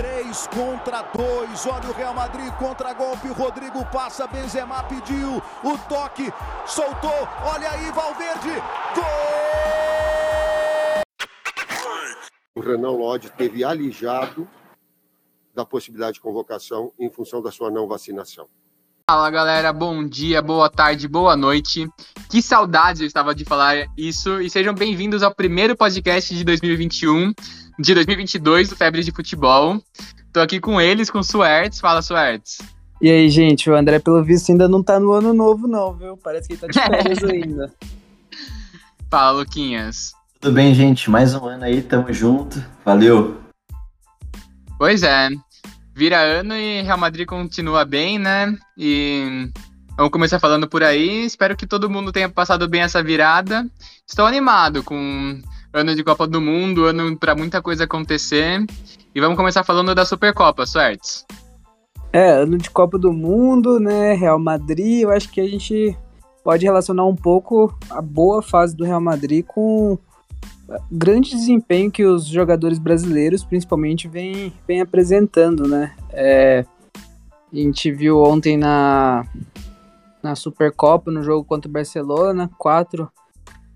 Três contra dois. Olha o Real Madrid contra golpe. Rodrigo passa. Benzema pediu o toque. Soltou. Olha aí, Valverde. Gol! O Renan Lodge teve alijado da possibilidade de convocação em função da sua não vacinação. Fala galera, bom dia, boa tarde, boa noite. Que saudades eu estava de falar isso e sejam bem-vindos ao primeiro podcast de 2021, de 2022 do Febre de Futebol. Tô aqui com eles, com o Suertes. Fala, Suertes. E aí, gente, o André, pelo visto, ainda não tá no ano novo, não, viu? Parece que ele tá de férias ainda. Fala, Luquinhas. Tudo bem, gente? Mais um ano aí, tamo junto. Valeu! Pois é vira ano e Real Madrid continua bem, né? E vamos começar falando por aí. Espero que todo mundo tenha passado bem essa virada. Estou animado com ano de Copa do Mundo, ano para muita coisa acontecer. E vamos começar falando da Supercopa, certo? É, ano de Copa do Mundo, né? Real Madrid, eu acho que a gente pode relacionar um pouco a boa fase do Real Madrid com grande desempenho que os jogadores brasileiros, principalmente, vêm vem apresentando, né? É, a gente viu ontem na, na Supercopa, no jogo contra o Barcelona, quatro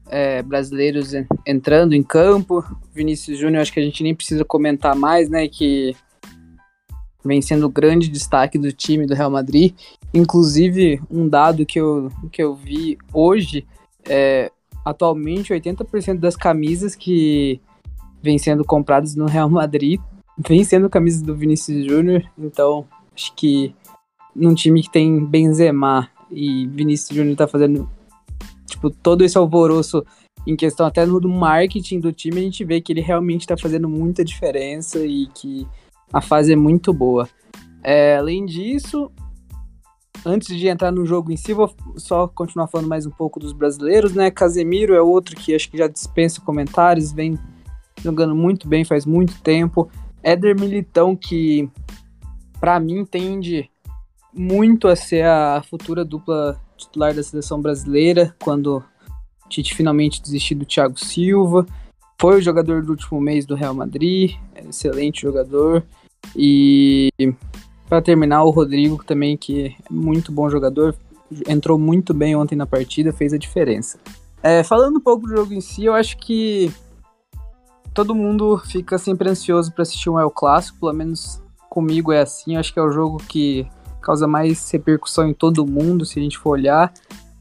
é, brasileiros entrando em campo. Vinícius Júnior, acho que a gente nem precisa comentar mais, né? Que vem sendo o grande destaque do time do Real Madrid. Inclusive, um dado que eu, que eu vi hoje é atualmente 80% das camisas que vêm sendo compradas no Real Madrid vêm sendo camisas do Vinícius Júnior, então acho que num time que tem Benzema e Vinícius Júnior tá fazendo tipo todo esse alvoroço em questão até no marketing do time, a gente vê que ele realmente está fazendo muita diferença e que a fase é muito boa. É, além disso, antes de entrar no jogo em si, vou só continuar falando mais um pouco dos brasileiros, né? Casemiro é outro que acho que já dispensa comentários, vem jogando muito bem faz muito tempo. Éder Militão, que para mim tende muito a ser a futura dupla titular da seleção brasileira, quando Tite finalmente desistiu do Thiago Silva. Foi o jogador do último mês do Real Madrid, excelente jogador. E para terminar, o Rodrigo também, que é muito bom jogador, entrou muito bem ontem na partida, fez a diferença. É, falando um pouco do jogo em si, eu acho que todo mundo fica sempre ansioso para assistir um El Clássico, pelo menos comigo é assim. Eu acho que é o jogo que causa mais repercussão em todo mundo, se a gente for olhar.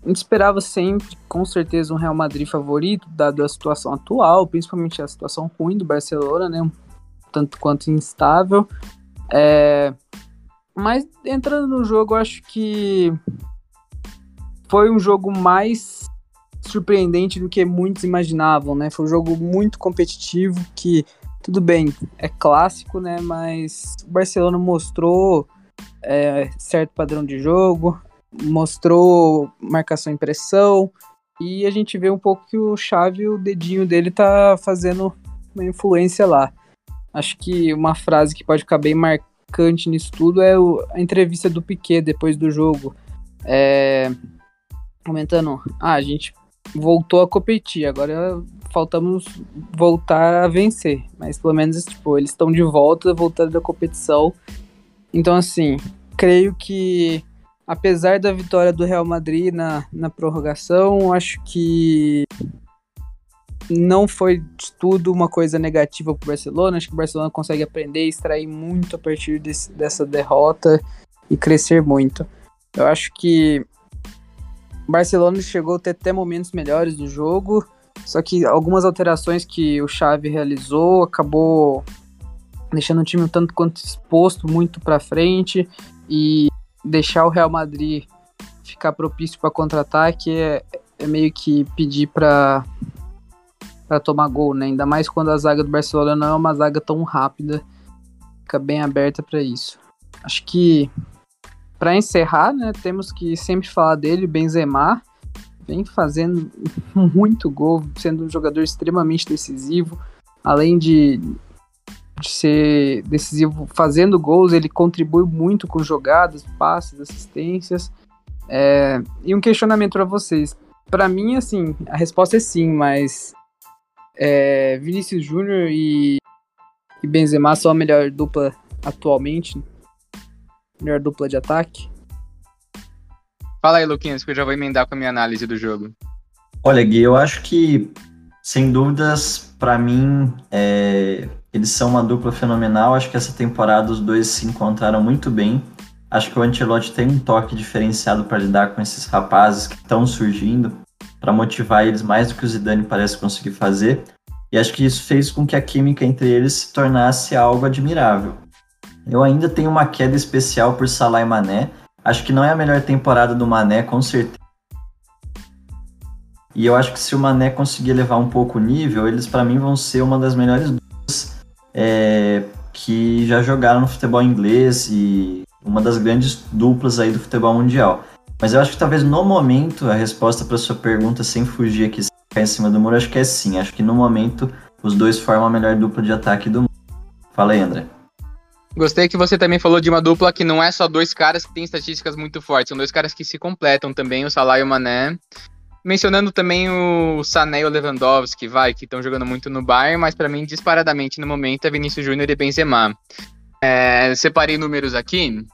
A gente esperava sempre, com certeza, um Real Madrid favorito, dado a situação atual, principalmente a situação ruim do Barcelona, né? Tanto quanto instável. É, mas entrando no jogo, acho que foi um jogo mais surpreendente do que muitos imaginavam, né? Foi um jogo muito competitivo que tudo bem, é clássico, né? Mas o Barcelona mostrou é, certo padrão de jogo, mostrou marcação e pressão, e a gente vê um pouco que o Xavi, o dedinho dele tá fazendo uma influência lá. Acho que uma frase que pode ficar bem marcada marcante nisso tudo é o, a entrevista do Piquet depois do jogo. É, comentando, ah, a gente voltou a competir, agora faltamos voltar a vencer. Mas pelo menos, tipo, eles estão de volta, voltando da competição. Então, assim, creio que apesar da vitória do Real Madrid na, na prorrogação, acho que não foi tudo uma coisa negativa para o Barcelona. Acho que o Barcelona consegue aprender e extrair muito a partir desse, dessa derrota e crescer muito. Eu acho que o Barcelona chegou a ter até momentos melhores do jogo, só que algumas alterações que o Xavi realizou acabou deixando o time um tanto quanto exposto muito para frente e deixar o Real Madrid ficar propício para contra-ataque é, é meio que pedir para para tomar gol, né? Ainda mais quando a zaga do Barcelona não é uma zaga tão rápida, fica bem aberta para isso. Acho que para encerrar, né, temos que sempre falar dele, Benzema, vem fazendo muito gol, sendo um jogador extremamente decisivo, além de, de ser decisivo fazendo gols, ele contribui muito com jogadas, passes, assistências. É, e um questionamento para vocês. Para mim, assim, a resposta é sim, mas é, Vinícius Júnior e, e Benzema são a melhor dupla atualmente. Melhor dupla de ataque. Fala aí, Luquinhas, que eu já vou emendar com a minha análise do jogo. Olha, Gui, eu acho que, sem dúvidas, para mim, é, eles são uma dupla fenomenal. Acho que essa temporada os dois se encontraram muito bem. Acho que o Ancelotti tem um toque diferenciado para lidar com esses rapazes que estão surgindo, para motivar eles mais do que o Zidane parece conseguir fazer. E acho que isso fez com que a química entre eles se tornasse algo admirável. Eu ainda tenho uma queda especial por Salah e Mané. Acho que não é a melhor temporada do Mané, com certeza. E eu acho que se o Mané conseguir levar um pouco o nível, eles para mim vão ser uma das melhores duplas é, que já jogaram no futebol inglês e uma das grandes duplas aí do futebol mundial. Mas eu acho que talvez no momento a resposta para sua pergunta, sem fugir aqui, sem ficar em cima do muro, acho que é sim. Acho que no momento os dois formam a melhor dupla de ataque do mundo. Fala aí, André. Gostei que você também falou de uma dupla que não é só dois caras que têm estatísticas muito fortes, são dois caras que se completam também, o Salah e o Mané. Mencionando também o Sané e o Lewandowski, vai, que estão jogando muito no Bayern, mas para mim, disparadamente no momento, é Vinícius Júnior e Benzema. É, separei números aqui.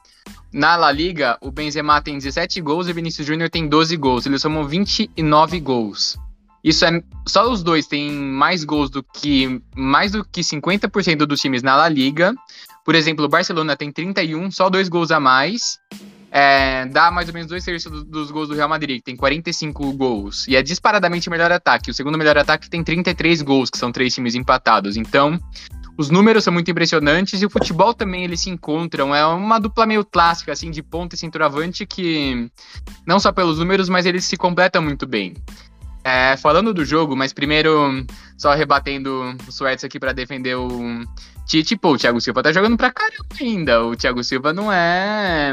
Na La Liga, o Benzema tem 17 gols e o Vinícius Júnior tem 12 gols. Eles somam 29 gols. Isso é só os dois têm mais gols do que mais do que 50% dos times na La Liga. Por exemplo, o Barcelona tem 31, só dois gols a mais. É, dá mais ou menos dois terços do, dos gols do Real Madrid, que tem 45 gols. E é disparadamente o melhor ataque. O segundo melhor ataque tem 33 gols, que são três times empatados. Então, os números são muito impressionantes e o futebol também eles se encontram. É uma dupla meio clássica, assim, de ponta e centroavante que, não só pelos números, mas eles se completam muito bem. É, falando do jogo, mas primeiro, só rebatendo o Suécia aqui para defender o Tite, pô, o Thiago Silva tá jogando pra caramba ainda. O Thiago Silva não é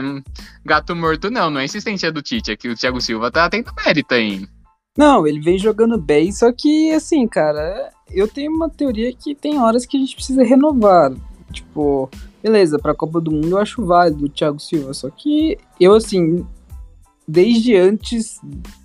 gato morto, não. Não é insistência do Tite. Aqui o Thiago Silva tá tendo mérito aí. Não, ele vem jogando bem, só que, assim, cara, eu tenho uma teoria que tem horas que a gente precisa renovar. Tipo, beleza, pra Copa do Mundo eu acho válido o Thiago Silva, só que eu, assim, desde antes,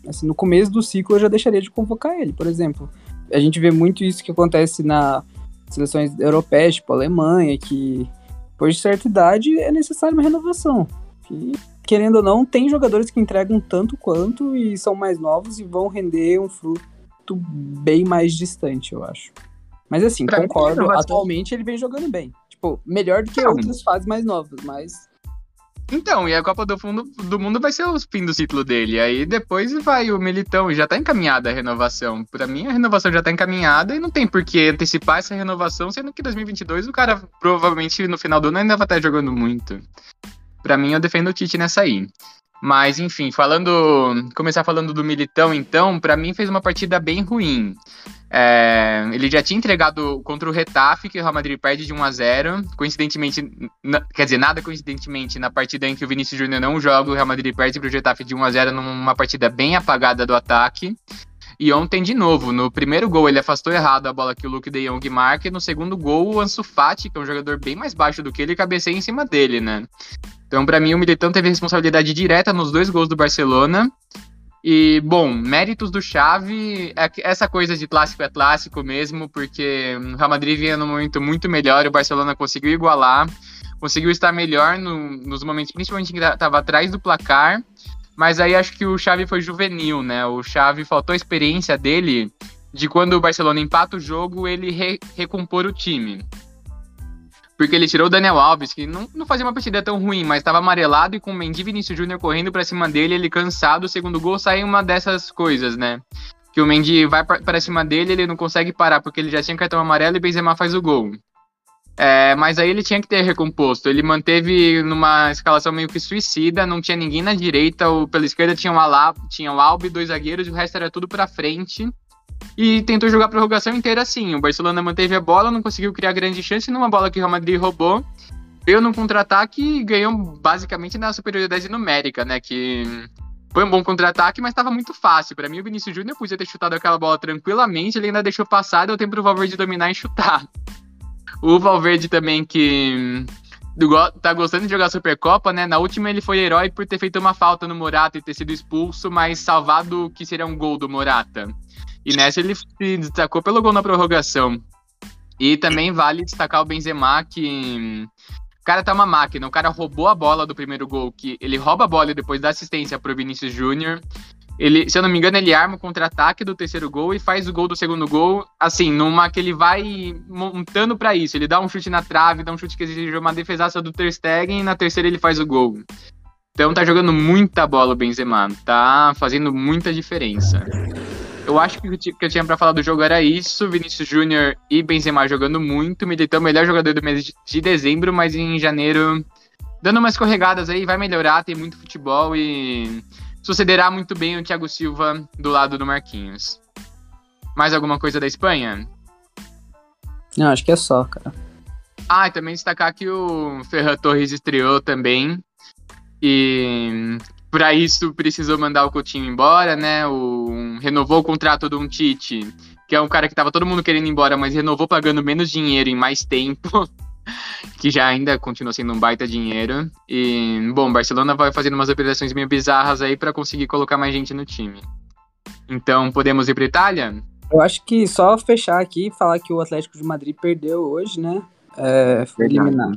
assim, no começo do ciclo eu já deixaria de convocar ele, por exemplo. A gente vê muito isso que acontece na seleções europeias, tipo Alemanha, que depois de certa idade é necessária uma renovação. Que, querendo ou não, tem jogadores que entregam tanto quanto e são mais novos e vão render um fruto bem mais distante, eu acho. Mas assim, pra concordo, atualmente ele vem jogando bem. Tipo, melhor do que outras fases mais novas, mas então, e a Copa do, Fundo, do Mundo vai ser o fim do ciclo dele. Aí depois vai o Militão e já tá encaminhada a renovação. Para mim, a renovação já tá encaminhada e não tem por que antecipar essa renovação, sendo que 2022 o cara provavelmente no final do ano ainda vai estar jogando muito. Para mim, eu defendo o Tite nessa aí. Mas, enfim, falando. Começar falando do Militão, então, para mim fez uma partida bem ruim. É, ele já tinha entregado contra o Retafe, que o Real Madrid perde de 1 a 0 Coincidentemente, na, quer dizer, nada coincidentemente, na partida em que o Vinícius Júnior não joga, o Real Madrid perde para o Retafe de 1 a 0 numa partida bem apagada do ataque. E ontem, de novo, no primeiro gol ele afastou errado a bola que o Luke de Jong marca, e no segundo gol o Ansu Fati, que é um jogador bem mais baixo do que ele, cabeceia em cima dele, né? Então, para mim, o Militão teve responsabilidade direta nos dois gols do Barcelona. E, bom, méritos do Xavi, é essa coisa de clássico é clássico mesmo, porque o Real Madrid vinha num momento muito melhor, o Barcelona conseguiu igualar, conseguiu estar melhor no, nos momentos, principalmente que estava atrás do placar, mas aí acho que o Xavi foi juvenil, né? O Xavi faltou a experiência dele de quando o Barcelona empata o jogo, ele re, recompor o time. Porque ele tirou o Daniel Alves, que não, não fazia uma partida tão ruim, mas estava amarelado e com o Mendy Vinícius Júnior correndo para cima dele, ele cansado, o segundo gol sai uma dessas coisas, né? Que o Mendy vai para cima dele, ele não consegue parar porque ele já tinha cartão amarelo e Benzema faz o gol. É, mas aí ele tinha que ter recomposto. Ele manteve numa escalação meio que suicida, não tinha ninguém na direita, ou pela esquerda tinha o Alab, tinha o Albi, dois zagueiros, o resto era tudo para frente e tentou jogar a prorrogação inteira assim. O Barcelona manteve a bola, não conseguiu criar grande chance numa bola que o Real Madrid roubou. Veio num contra-ataque e ganhou basicamente na superioridade numérica, né? Que foi um bom contra-ataque, mas estava muito fácil. Para mim, o Vinícius Júnior podia ter chutado aquela bola tranquilamente, ele ainda deixou passar, deu tempo pro Valverde dominar e chutar. O Valverde também que tá gostando de jogar Supercopa, né? Na última ele foi herói por ter feito uma falta no Morata e ter sido expulso, mas salvado que seria um gol do Morata. E nessa ele se destacou pelo gol na prorrogação. E também vale destacar o Benzema, que O cara tá uma máquina, o cara roubou a bola do primeiro gol, que ele rouba a bola e depois dá assistência pro Vinícius Júnior. Ele, se eu não me engano, ele arma o contra-ataque do terceiro gol e faz o gol do segundo gol, assim, numa que ele vai montando para isso. Ele dá um chute na trave, dá um chute que exige uma defesaça do Ter Stegen e na terceira ele faz o gol. Então tá jogando muita bola o Benzema, tá fazendo muita diferença. Eu acho que o que eu tinha para falar do jogo era isso, Vinícius Júnior e Benzema jogando muito, Militão melhor jogador do mês de dezembro, mas em janeiro dando umas escorregadas aí, vai melhorar, tem muito futebol e sucederá muito bem o Thiago Silva do lado do Marquinhos. Mais alguma coisa da Espanha? Não, acho que é só, cara. Ah, e também destacar que o Ferran Torres estreou também. E para isso precisou mandar o Coutinho embora, né? O, renovou o contrato do Tite, que é um cara que tava todo mundo querendo ir embora, mas renovou pagando menos dinheiro em mais tempo. que já ainda continua sendo um baita dinheiro. E, bom, Barcelona vai fazendo umas operações meio bizarras aí para conseguir colocar mais gente no time. Então, podemos ir para Itália? Eu acho que só fechar aqui e falar que o Atlético de Madrid perdeu hoje, né? É, foi eliminado.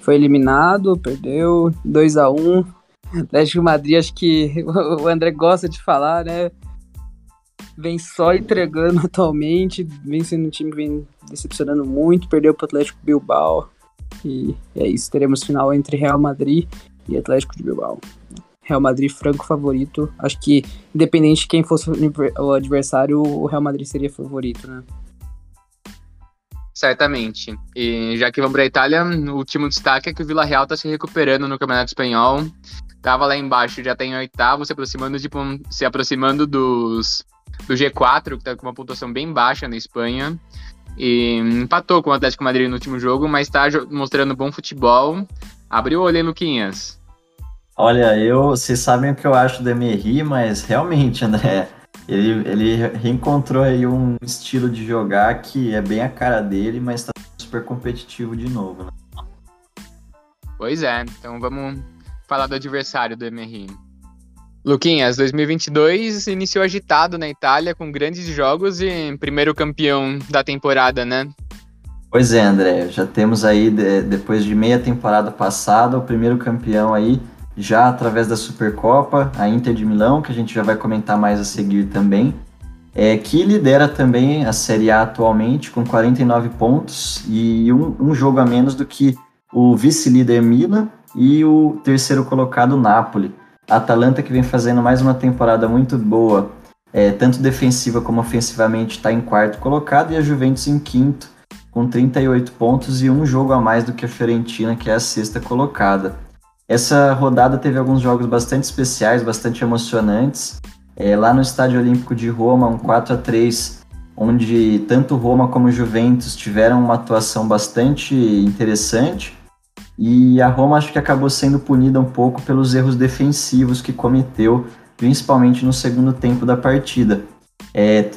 Foi eliminado, perdeu 2 a 1 Atlético de Madrid, acho que o André gosta de falar, né? Vem só entregando atualmente, vem sendo um time que vem decepcionando muito, perdeu para o Atlético Bilbao. E é isso, teremos final entre Real Madrid e Atlético de Bilbao. Real Madrid franco favorito. Acho que independente de quem fosse o adversário, o Real Madrid seria favorito, né? Certamente. E já que vamos para a Itália, o último destaque é que o Vila Real está se recuperando no Campeonato Espanhol. Tava lá embaixo, já tem tá oitavo, se aproximando de se aproximando dos do G4, que está com uma pontuação bem baixa na Espanha. E empatou com o Atlético Madrid no último jogo, mas está mostrando bom futebol. Abriu o olho, hein, Luquinhas? Olha, eu, vocês sabem o que eu acho do Emery, mas realmente, né? Ele, ele reencontrou aí um estilo de jogar que é bem a cara dele, mas está super competitivo de novo, né? Pois é, então vamos falar do adversário do Emery. Luquinhas, 2022 iniciou agitado na Itália com grandes jogos e primeiro campeão da temporada, né? Pois é, André, já temos aí, de, depois de meia temporada passada, o primeiro campeão aí, já através da Supercopa, a Inter de Milão, que a gente já vai comentar mais a seguir também, é, que lidera também a Série A atualmente com 49 pontos e um, um jogo a menos do que o vice-líder Milan e o terceiro colocado Napoli. A Atalanta que vem fazendo mais uma temporada muito boa, é, tanto defensiva como ofensivamente, está em quarto colocado e a Juventus em quinto, com 38 pontos e um jogo a mais do que a Fiorentina, que é a sexta colocada. Essa rodada teve alguns jogos bastante especiais, bastante emocionantes. É, lá no Estádio Olímpico de Roma, um 4 a 3 onde tanto Roma como Juventus tiveram uma atuação bastante interessante. E a Roma acho que acabou sendo punida um pouco pelos erros defensivos que cometeu, principalmente no segundo tempo da partida. É,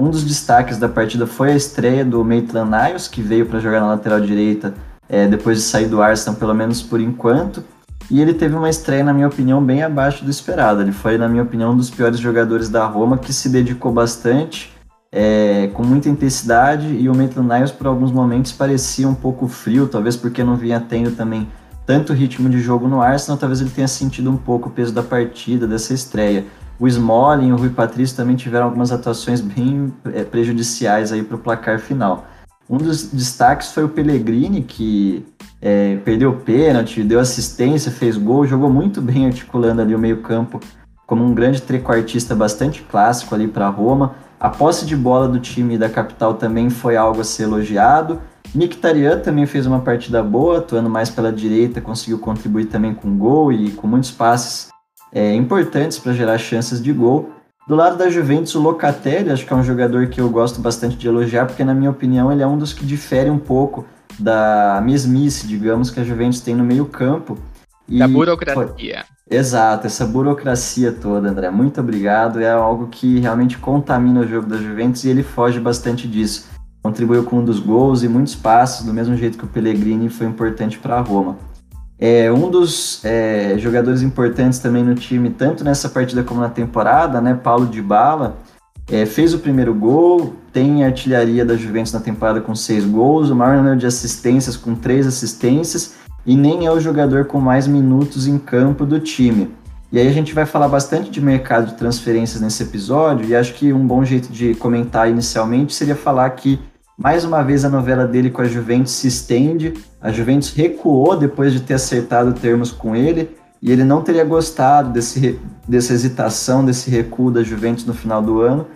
um dos destaques da partida foi a estreia do Maitland Niles, que veio para jogar na lateral direita é, depois de sair do Arsenal, pelo menos por enquanto. E ele teve uma estreia, na minha opinião, bem abaixo do esperado. Ele foi, na minha opinião, um dos piores jogadores da Roma, que se dedicou bastante é, com muita intensidade e o Maitland Niles por alguns momentos parecia um pouco frio, talvez porque não vinha tendo também tanto ritmo de jogo no Arsenal, talvez ele tenha sentido um pouco o peso da partida, dessa estreia. O Smalling e o Rui Patrício também tiveram algumas atuações bem é, prejudiciais aí para o placar final. Um dos destaques foi o Pellegrini, que é, perdeu pênalti, deu assistência, fez gol, jogou muito bem articulando ali o meio campo como um grande trequartista bastante clássico ali para Roma. A posse de bola do time da capital também foi algo a ser elogiado. Mkhitaryan também fez uma partida boa, atuando mais pela direita, conseguiu contribuir também com gol e com muitos passes é, importantes para gerar chances de gol. Do lado da Juventus, o Locatelli, acho que é um jogador que eu gosto bastante de elogiar, porque na minha opinião ele é um dos que difere um pouco da mesmice, digamos, que a Juventus tem no meio campo. E, da burocracia. Exato, essa burocracia toda, André. Muito obrigado. É algo que realmente contamina o jogo da Juventus e ele foge bastante disso. Contribuiu com um dos gols e muitos passos, do mesmo jeito que o Pellegrini foi importante para a Roma. É um dos é, jogadores importantes também no time, tanto nessa partida como na temporada, né? Paulo de Bala, é, fez o primeiro gol, tem artilharia da Juventus na temporada com seis gols, o maior número de assistências com três assistências e nem é o jogador com mais minutos em campo do time. E aí a gente vai falar bastante de mercado de transferências nesse episódio, e acho que um bom jeito de comentar inicialmente seria falar que mais uma vez a novela dele com a Juventus se estende. A Juventus recuou depois de ter acertado termos com ele, e ele não teria gostado desse, dessa hesitação, desse recuo da Juventus no final do ano,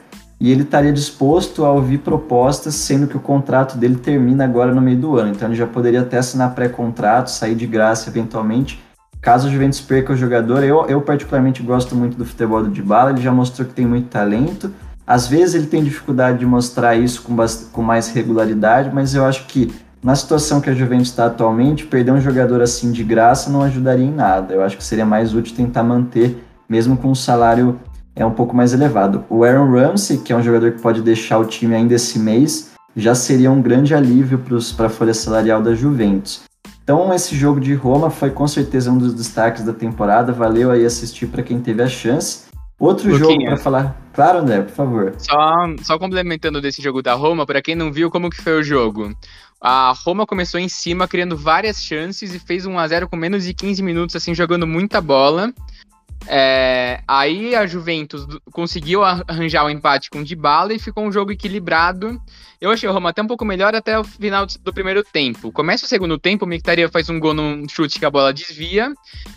e ele estaria disposto a ouvir propostas, sendo que o contrato dele termina agora no meio do ano. Então ele já poderia até assinar pré-contrato, sair de graça eventualmente, caso o Juventus perca o jogador. Eu, eu particularmente gosto muito do futebol do Dybala, ele já mostrou que tem muito talento. Às vezes ele tem dificuldade de mostrar isso com, com mais regularidade, mas eu acho que na situação que a Juventus está atualmente, perder um jogador assim de graça não ajudaria em nada. Eu acho que seria mais útil tentar manter, mesmo com um salário é um pouco mais elevado. O Aaron Ramsey, que é um jogador que pode deixar o time ainda esse mês, já seria um grande alívio para a folha salarial da Juventus. Então, esse jogo de Roma foi com certeza um dos destaques da temporada. Valeu aí assistir para quem teve a chance. Outro Luquinha. jogo para falar. Claro, André, por favor. Só, só complementando desse jogo da Roma, para quem não viu como que foi o jogo. A Roma começou em cima, criando várias chances e fez 1 a 0 com menos de 15 minutos, assim, jogando muita bola. É, aí a Juventus conseguiu arranjar o um empate com o Dybala e ficou um jogo equilibrado. Eu achei o Roma até um pouco melhor até o final do primeiro tempo. Começa o segundo tempo, o Mictaria faz um gol num chute que a bola desvia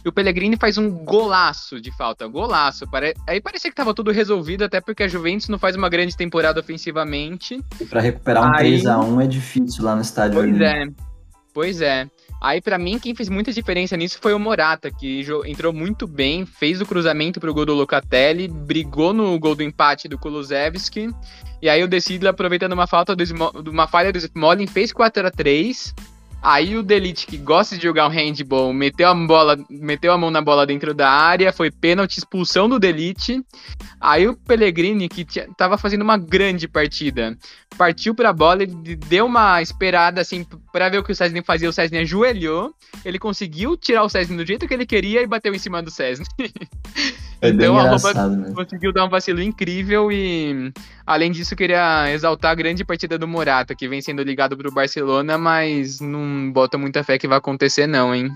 e o Pellegrini faz um golaço de falta, golaço. Aí parecia que tava tudo resolvido, até porque a Juventus não faz uma grande temporada ofensivamente. E para recuperar um Aí... 3 a 1 é difícil lá no estádio. Pois é. Pois é. Aí, para mim, quem fez muita diferença nisso foi o Morata, que entrou muito bem, fez o cruzamento pro gol do Locatelli, brigou no gol do empate do Kulusevski. E aí o Decidle, aproveitando uma falta do, uma falha do Smolin, fez 4 a 3 Aí o Delite, que gosta de jogar um handball, meteu a, bola, meteu a mão na bola dentro da área, foi pênalti, expulsão do Delite. Aí o Pellegrini, que tava fazendo uma grande partida, partiu para a bola, ele deu uma esperada assim para ver o que o Cesny fazia. O Cesny ajoelhou, ele conseguiu tirar o Cesny do jeito que ele queria e bateu em cima do Cesny. É então a Roma conseguiu dar um vacilo incrível e, além disso, queria exaltar a grande partida do Morata, que vem sendo ligado pro Barcelona, mas não bota muita fé que vai acontecer, não, hein?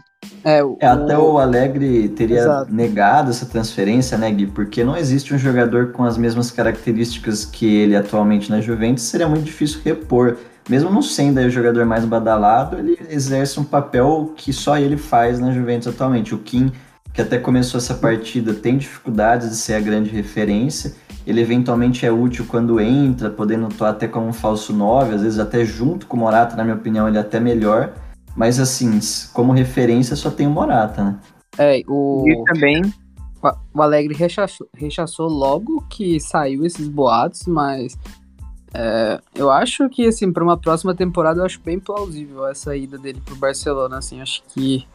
É, o... é, até o Alegre teria Exato. negado essa transferência, né, Gui? Porque não existe um jogador com as mesmas características que ele atualmente na Juventus, seria muito difícil repor. Mesmo não sendo o jogador mais badalado, ele exerce um papel que só ele faz na Juventus atualmente. O Kim que até começou essa partida, tem dificuldades de ser a grande referência. Ele eventualmente é útil quando entra, podendo atuar até como um falso 9, às vezes até junto com o Morata, na minha opinião, ele é até melhor. Mas assim, como referência só tem o Morata, né? É, o. E também. O Alegre rechaçou, rechaçou logo que saiu esses boatos, mas é, eu acho que, assim, para uma próxima temporada, eu acho bem plausível essa ida dele pro Barcelona, assim, acho que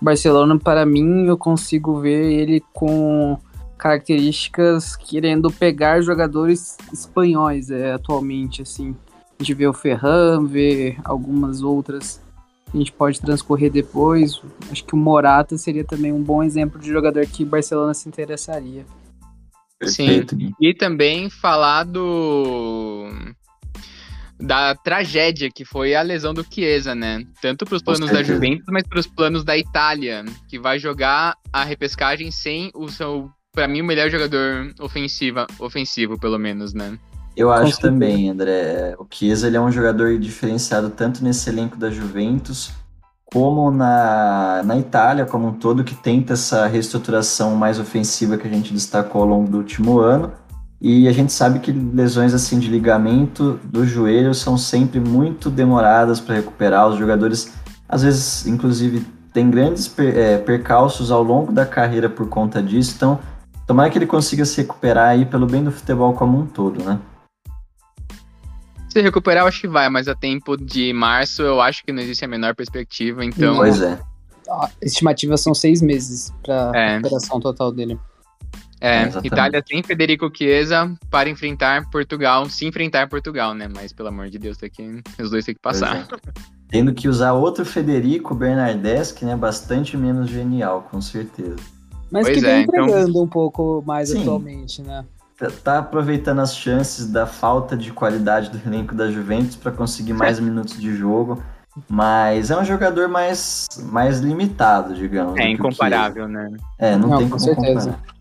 Barcelona, para mim, eu consigo ver ele com características querendo pegar jogadores espanhóis é, atualmente, assim. A gente vê o Ferran, vê algumas outras a gente pode transcorrer depois. Acho que o Morata seria também um bom exemplo de jogador que Barcelona se interessaria. Sim, e também falar do da tragédia que foi a lesão do Chiesa, né? Tanto para os planos da Juventus, mas para os planos da Itália, que vai jogar a repescagem sem o seu, para mim, o melhor jogador ofensiva, ofensivo, pelo menos, né? Eu acho também, André. O Chiesa ele é um jogador diferenciado tanto nesse elenco da Juventus como na, na Itália como um todo, que tenta essa reestruturação mais ofensiva que a gente destacou ao longo do último ano. E a gente sabe que lesões assim de ligamento do joelho são sempre muito demoradas para recuperar. Os jogadores, às vezes, inclusive, têm grandes per, é, percalços ao longo da carreira por conta disso. Então, tomara que ele consiga se recuperar aí pelo bem do futebol como um todo, né? Se recuperar, eu acho que vai, mas a tempo de março eu acho que não existe a menor perspectiva, então... Pois é. A estimativa são seis meses para é. recuperação total dele. É, Exatamente. Itália sem Federico Chiesa para enfrentar Portugal, se enfrentar Portugal, né? Mas pelo amor de Deus, tem que, os dois têm que passar. É. Tendo que usar outro Federico Bernardeschi, né? Bastante menos genial, com certeza. Mas pois que vem é, então entregando então... um pouco mais Sim. atualmente, né? Tá, tá aproveitando as chances da falta de qualidade do elenco da Juventus para conseguir mais minutos de jogo. Mas é um jogador mais, mais limitado, digamos. É incomparável, né? É, não, não tem como certeza. comparar.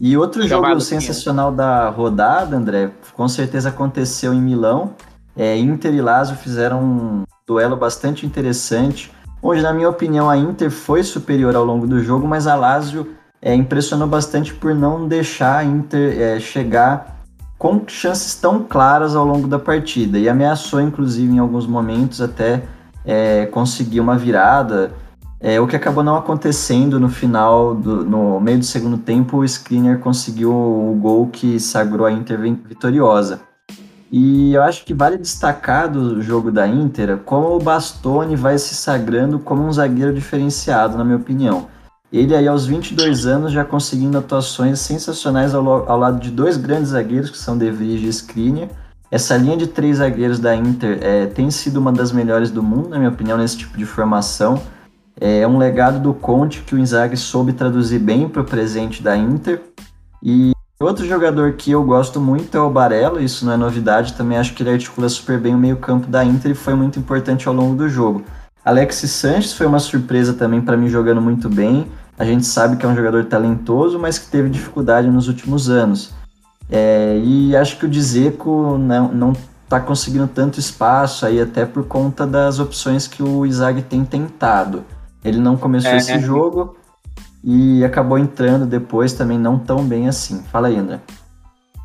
E outro jogo sensacional da rodada, André, com certeza aconteceu em Milão. É, Inter e Lazio fizeram um duelo bastante interessante, onde, na minha opinião, a Inter foi superior ao longo do jogo, mas a Lazio é, impressionou bastante por não deixar a Inter é, chegar com chances tão claras ao longo da partida e ameaçou, inclusive, em alguns momentos até é, conseguir uma virada. É, o que acabou não acontecendo no final, do, no meio do segundo tempo, o Skriniar conseguiu o gol que sagrou a Inter vitoriosa. E eu acho que vale destacar do jogo da Inter como o Bastoni vai se sagrando como um zagueiro diferenciado, na minha opinião. Ele aí aos 22 anos já conseguindo atuações sensacionais ao, ao lado de dois grandes zagueiros que são De e Skriniar. Essa linha de três zagueiros da Inter é, tem sido uma das melhores do mundo, na minha opinião, nesse tipo de formação. É um legado do Conte que o Inzaghi soube traduzir bem para o presente da Inter. E outro jogador que eu gosto muito é o Barella, isso não é novidade, também acho que ele articula super bem o meio-campo da Inter e foi muito importante ao longo do jogo. Alexis Sanches foi uma surpresa também para mim jogando muito bem. A gente sabe que é um jogador talentoso, mas que teve dificuldade nos últimos anos. É, e acho que o Dzeko não, não tá conseguindo tanto espaço aí, até por conta das opções que o Isaac tem tentado. Ele não começou é, esse é. jogo e acabou entrando depois também não tão bem assim. Fala aí, André.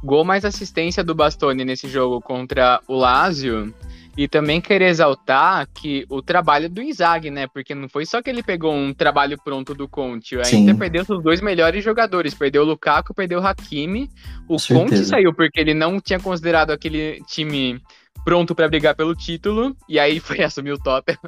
Gol mais assistência do Bastoni nesse jogo contra o Lazio e também querer exaltar que o trabalho do Inzaghi, né? Porque não foi só que ele pegou um trabalho pronto do Conte. A Inter perdeu os dois melhores jogadores. Perdeu o Lukaku, perdeu o Hakimi. O Conte saiu porque ele não tinha considerado aquele time pronto para brigar pelo título. E aí foi assumir o Tottenham.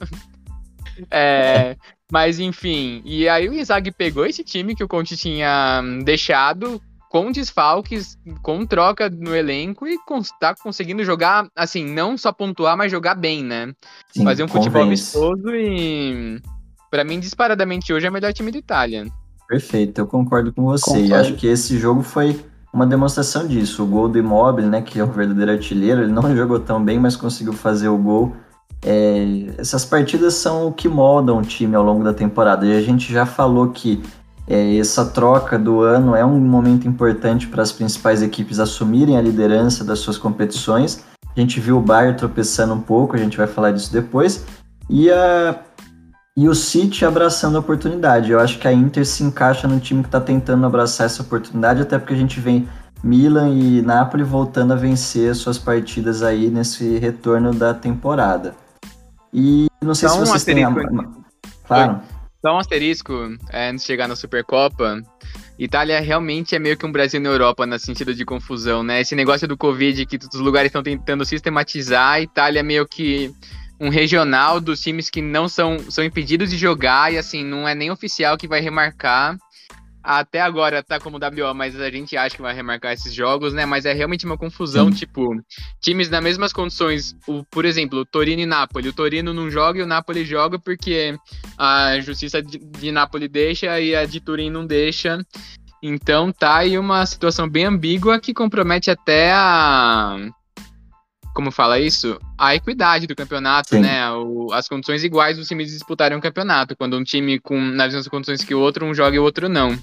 é, mas enfim, e aí o Inzaghi pegou esse time que o Conte tinha deixado, com desfalques, com troca no elenco e está conseguindo jogar, assim, não só pontuar, mas jogar bem, né? Sim, Fazer um futebol vistoso e, para mim, disparadamente hoje é o melhor time da Itália. Perfeito, eu concordo com você. Concordo. E acho que esse jogo foi uma demonstração disso. O gol do Immobile, né, que é o verdadeiro artilheiro, ele não jogou tão bem, mas conseguiu fazer o gol. É, essas partidas são o que moldam o time ao longo da temporada. E a gente já falou que é, essa troca do ano é um momento importante para as principais equipes assumirem a liderança das suas competições. A gente viu o Bayern tropeçando um pouco, a gente vai falar disso depois. E, a, e o City abraçando a oportunidade. Eu acho que a Inter se encaixa no time que está tentando abraçar essa oportunidade, até porque a gente vem Milan e Napoli voltando a vencer suas partidas aí nesse retorno da temporada. E não sei então, se vocês têm... A... Claro. Só um asterisco, é, antes de chegar na Supercopa, Itália realmente é meio que um Brasil na Europa, no sentido de confusão, né? Esse negócio do Covid que os lugares estão tentando sistematizar, a Itália é meio que um regional dos times que não são, são impedidos de jogar e assim, não é nem oficial que vai remarcar até agora tá como WO, mas a gente acha que vai remarcar esses jogos, né? Mas é realmente uma confusão, Sim. tipo, times nas mesmas condições, o, por exemplo, Torino e Napoli. O Torino não joga e o Napoli joga porque a justiça de, de Napoli deixa e a de Turim não deixa. Então tá aí uma situação bem ambígua que compromete até a como fala isso? A equidade do campeonato, Sim. né? O, as condições iguais dos times disputarem um campeonato. Quando um time com nas mesmas condições que o outro, um joga e o outro não.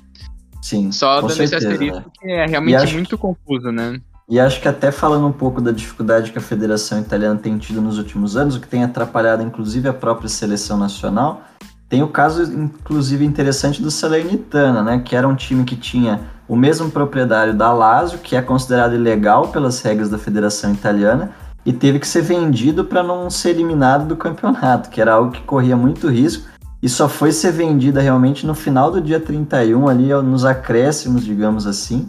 Sim. Só dando certeza, esse asterisco né? que é realmente muito confuso, né? E acho que até falando um pouco da dificuldade que a Federação Italiana tem tido nos últimos anos, o que tem atrapalhado inclusive a própria seleção nacional, tem o caso inclusive interessante do Salernitana, né, que era um time que tinha o mesmo proprietário da Lazio, que é considerado ilegal pelas regras da Federação Italiana, e teve que ser vendido para não ser eliminado do campeonato, que era algo que corria muito risco e só foi ser vendida realmente no final do dia 31, ali nos acréscimos, digamos assim.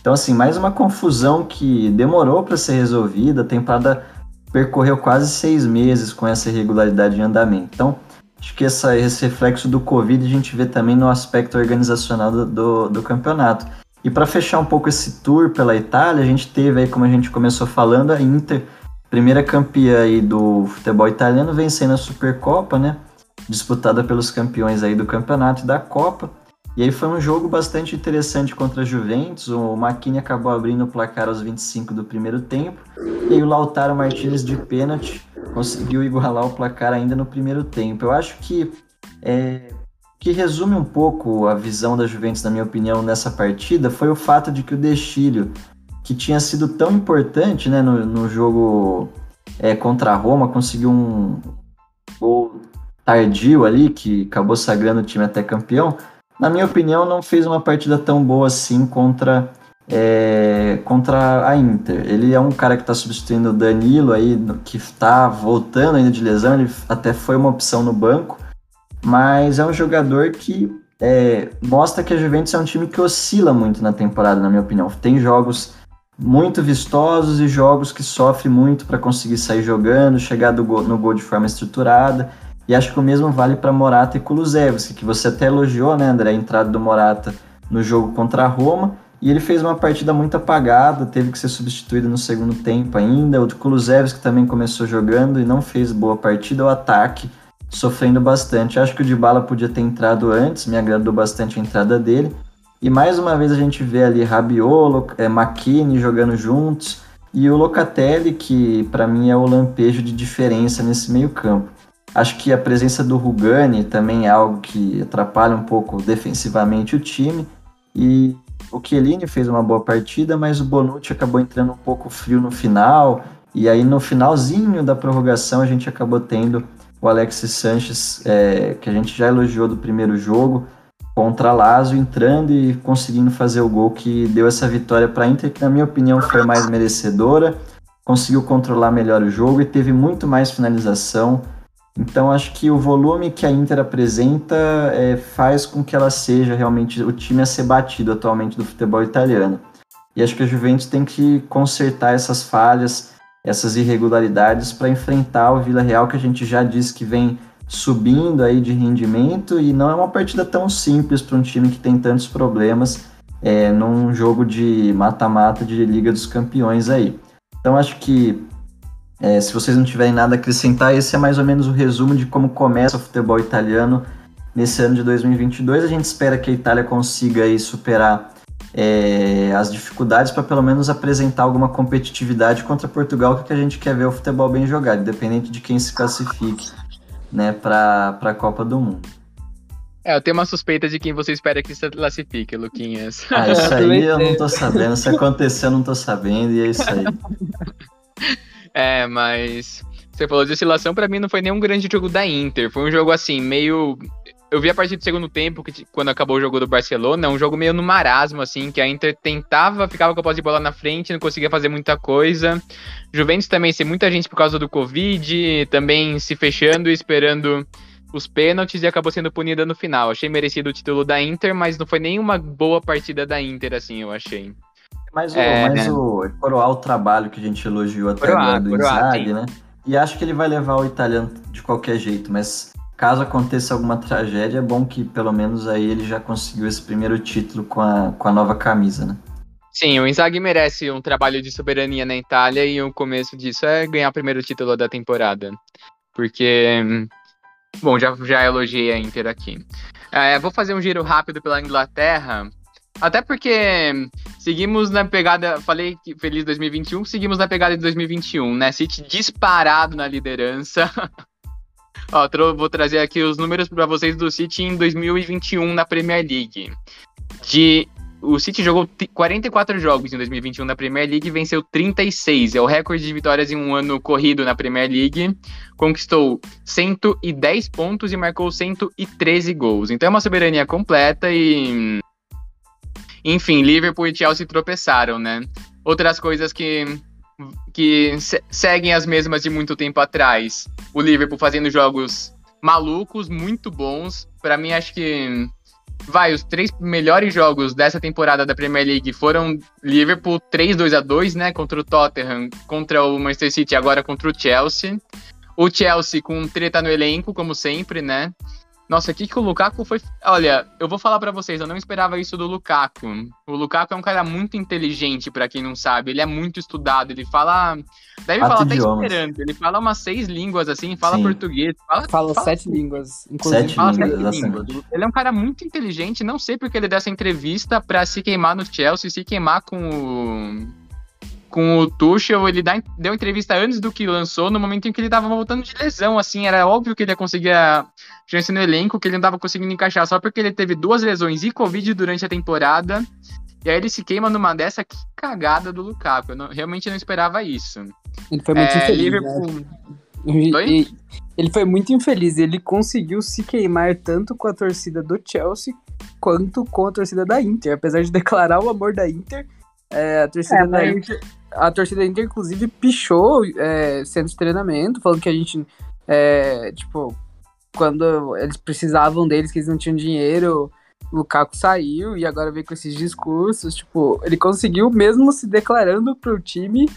Então, assim, mais uma confusão que demorou para ser resolvida. A temporada percorreu quase seis meses com essa irregularidade em andamento. Então, acho que essa, esse reflexo do Covid a gente vê também no aspecto organizacional do, do, do campeonato. E para fechar um pouco esse tour pela Itália, a gente teve aí, como a gente começou falando, a Inter, primeira campeã aí do futebol italiano, vencendo a Supercopa, né? disputada pelos campeões aí do campeonato e da Copa. E aí foi um jogo bastante interessante contra a Juventus. O Maquini acabou abrindo o placar aos 25 do primeiro tempo. E aí o Lautaro Martinez de pênalti conseguiu igualar o placar ainda no primeiro tempo. Eu acho que é, que resume um pouco a visão da Juventus, na minha opinião, nessa partida foi o fato de que o Destilho, que tinha sido tão importante né, no, no jogo é, contra a Roma, conseguiu um gol tardio ali, que acabou sagrando o time até campeão. Na minha opinião, não fez uma partida tão boa assim contra, é, contra a Inter. Ele é um cara que está substituindo o Danilo aí, que está voltando ainda de lesão, ele até foi uma opção no banco mas é um jogador que é, mostra que a Juventus é um time que oscila muito na temporada, na minha opinião. Tem jogos muito vistosos e jogos que sofre muito para conseguir sair jogando, chegar gol, no gol de forma estruturada. E acho que o mesmo vale para Morata e Kulusevski, que você até elogiou, né, André, a entrada do Morata no jogo contra a Roma. E ele fez uma partida muito apagada, teve que ser substituído no segundo tempo ainda. O Kulusevski também começou jogando e não fez boa partida. O ataque sofrendo bastante. Acho que o Dybala podia ter entrado antes, me agradou bastante a entrada dele. E mais uma vez a gente vê ali Rabiolo, é, McKinney jogando juntos e o Locatelli, que para mim é o lampejo de diferença nesse meio campo. Acho que a presença do Rugani também é algo que atrapalha um pouco defensivamente o time. E o Chiellini fez uma boa partida, mas o Bonucci acabou entrando um pouco frio no final. E aí no finalzinho da prorrogação a gente acabou tendo o Alexis Sanches, é, que a gente já elogiou do primeiro jogo, contra Lazio, entrando e conseguindo fazer o gol que deu essa vitória para a Inter, que na minha opinião foi mais merecedora, conseguiu controlar melhor o jogo e teve muito mais finalização. Então acho que o volume que a Inter apresenta é, faz com que ela seja realmente o time a ser batido atualmente do futebol italiano. E acho que a Juventus tem que consertar essas falhas, essas irregularidades para enfrentar o Vila Real que a gente já disse que vem subindo aí de rendimento e não é uma partida tão simples para um time que tem tantos problemas é, num jogo de mata-mata de Liga dos Campeões aí. Então acho que é, se vocês não tiverem nada a acrescentar, esse é mais ou menos o resumo de como começa o futebol italiano nesse ano de 2022. A gente espera que a Itália consiga aí superar é, as dificuldades para pelo menos apresentar alguma competitividade contra Portugal, que a gente quer ver o futebol bem jogado, independente de quem se classifique né, para a Copa do Mundo. É, eu tenho uma suspeita de quem você espera que se classifique, Luquinhas. Ah, isso aí eu não tô sabendo. Se acontecer, eu não tô sabendo, e é isso aí. É, mas você falou de oscilação, para mim não foi nenhum grande jogo da Inter. Foi um jogo assim, meio eu vi a partir do segundo tempo, que quando acabou o jogo do Barcelona, um jogo meio no marasmo, assim, que a Inter tentava, ficava com a posse de bola na frente, não conseguia fazer muita coisa. Juventus também, sem muita gente por causa do Covid, também se fechando e esperando os pênaltis e acabou sendo punida no final. Achei merecido o título da Inter, mas não foi nenhuma boa partida da Inter, assim, eu achei. Mas, é, o, mas né? o coroar o trabalho que a gente elogiou até coroar, agora do Inzaghi, né? E acho que ele vai levar o italiano de qualquer jeito, mas caso aconteça alguma tragédia, é bom que pelo menos aí ele já conseguiu esse primeiro título com a, com a nova camisa, né? Sim, o Inzaghi merece um trabalho de soberania na Itália e o começo disso é ganhar o primeiro título da temporada. Porque, bom, já, já elogiei a Inter aqui. É, vou fazer um giro rápido pela Inglaterra, até porque seguimos na pegada, falei que feliz 2021, seguimos na pegada de 2021, né? City disparado na liderança. Ó, vou trazer aqui os números para vocês do City em 2021 na Premier League. De o City jogou 44 jogos em 2021 na Premier League e venceu 36. É o recorde de vitórias em um ano corrido na Premier League. Conquistou 110 pontos e marcou 113 gols. Então é uma soberania completa e. Enfim, Liverpool e Chelsea tropeçaram, né? Outras coisas que que seguem as mesmas de muito tempo atrás. O Liverpool fazendo jogos malucos, muito bons. Para mim, acho que vai, os três melhores jogos dessa temporada da Premier League foram Liverpool 3-2 a 2, né, contra o Tottenham, contra o Manchester City, agora contra o Chelsea. O Chelsea com treta no elenco, como sempre, né? Nossa, o que, que o Lukaku foi. Olha, eu vou falar para vocês, eu não esperava isso do Lukaku. O Lukaku é um cara muito inteligente, para quem não sabe. Ele é muito estudado, ele fala. Deve Quatro falar até esperanto. Ele fala umas seis línguas assim, fala Sim. português. Fala, fala, fala sete línguas. Inclusive. Sete fala línguas, sete línguas. Ele é um cara muito inteligente, não sei porque ele deu essa entrevista pra se queimar no Chelsea, se queimar com o com o Tuchel, ele dá, deu entrevista antes do que lançou, no momento em que ele tava voltando de lesão, assim, era óbvio que ele ia conseguir a chance no elenco, que ele não tava conseguindo encaixar, só porque ele teve duas lesões e Covid durante a temporada, e aí ele se queima numa dessa, que cagada do Lukaku, eu não, realmente não esperava isso. Ele foi muito é, infeliz, Liverpool... né? Foi? Ele foi muito infeliz, ele conseguiu se queimar tanto com a torcida do Chelsea, quanto com a torcida da Inter, apesar de declarar o amor da Inter, é, a torcida é, da Inter, a torcida da Inter, inclusive, pichou é, centro de treinamento, falando que a gente, é, tipo, quando eles precisavam deles, que eles não tinham dinheiro, o Lukaku saiu e agora veio com esses discursos, tipo, ele conseguiu, mesmo se declarando pro time,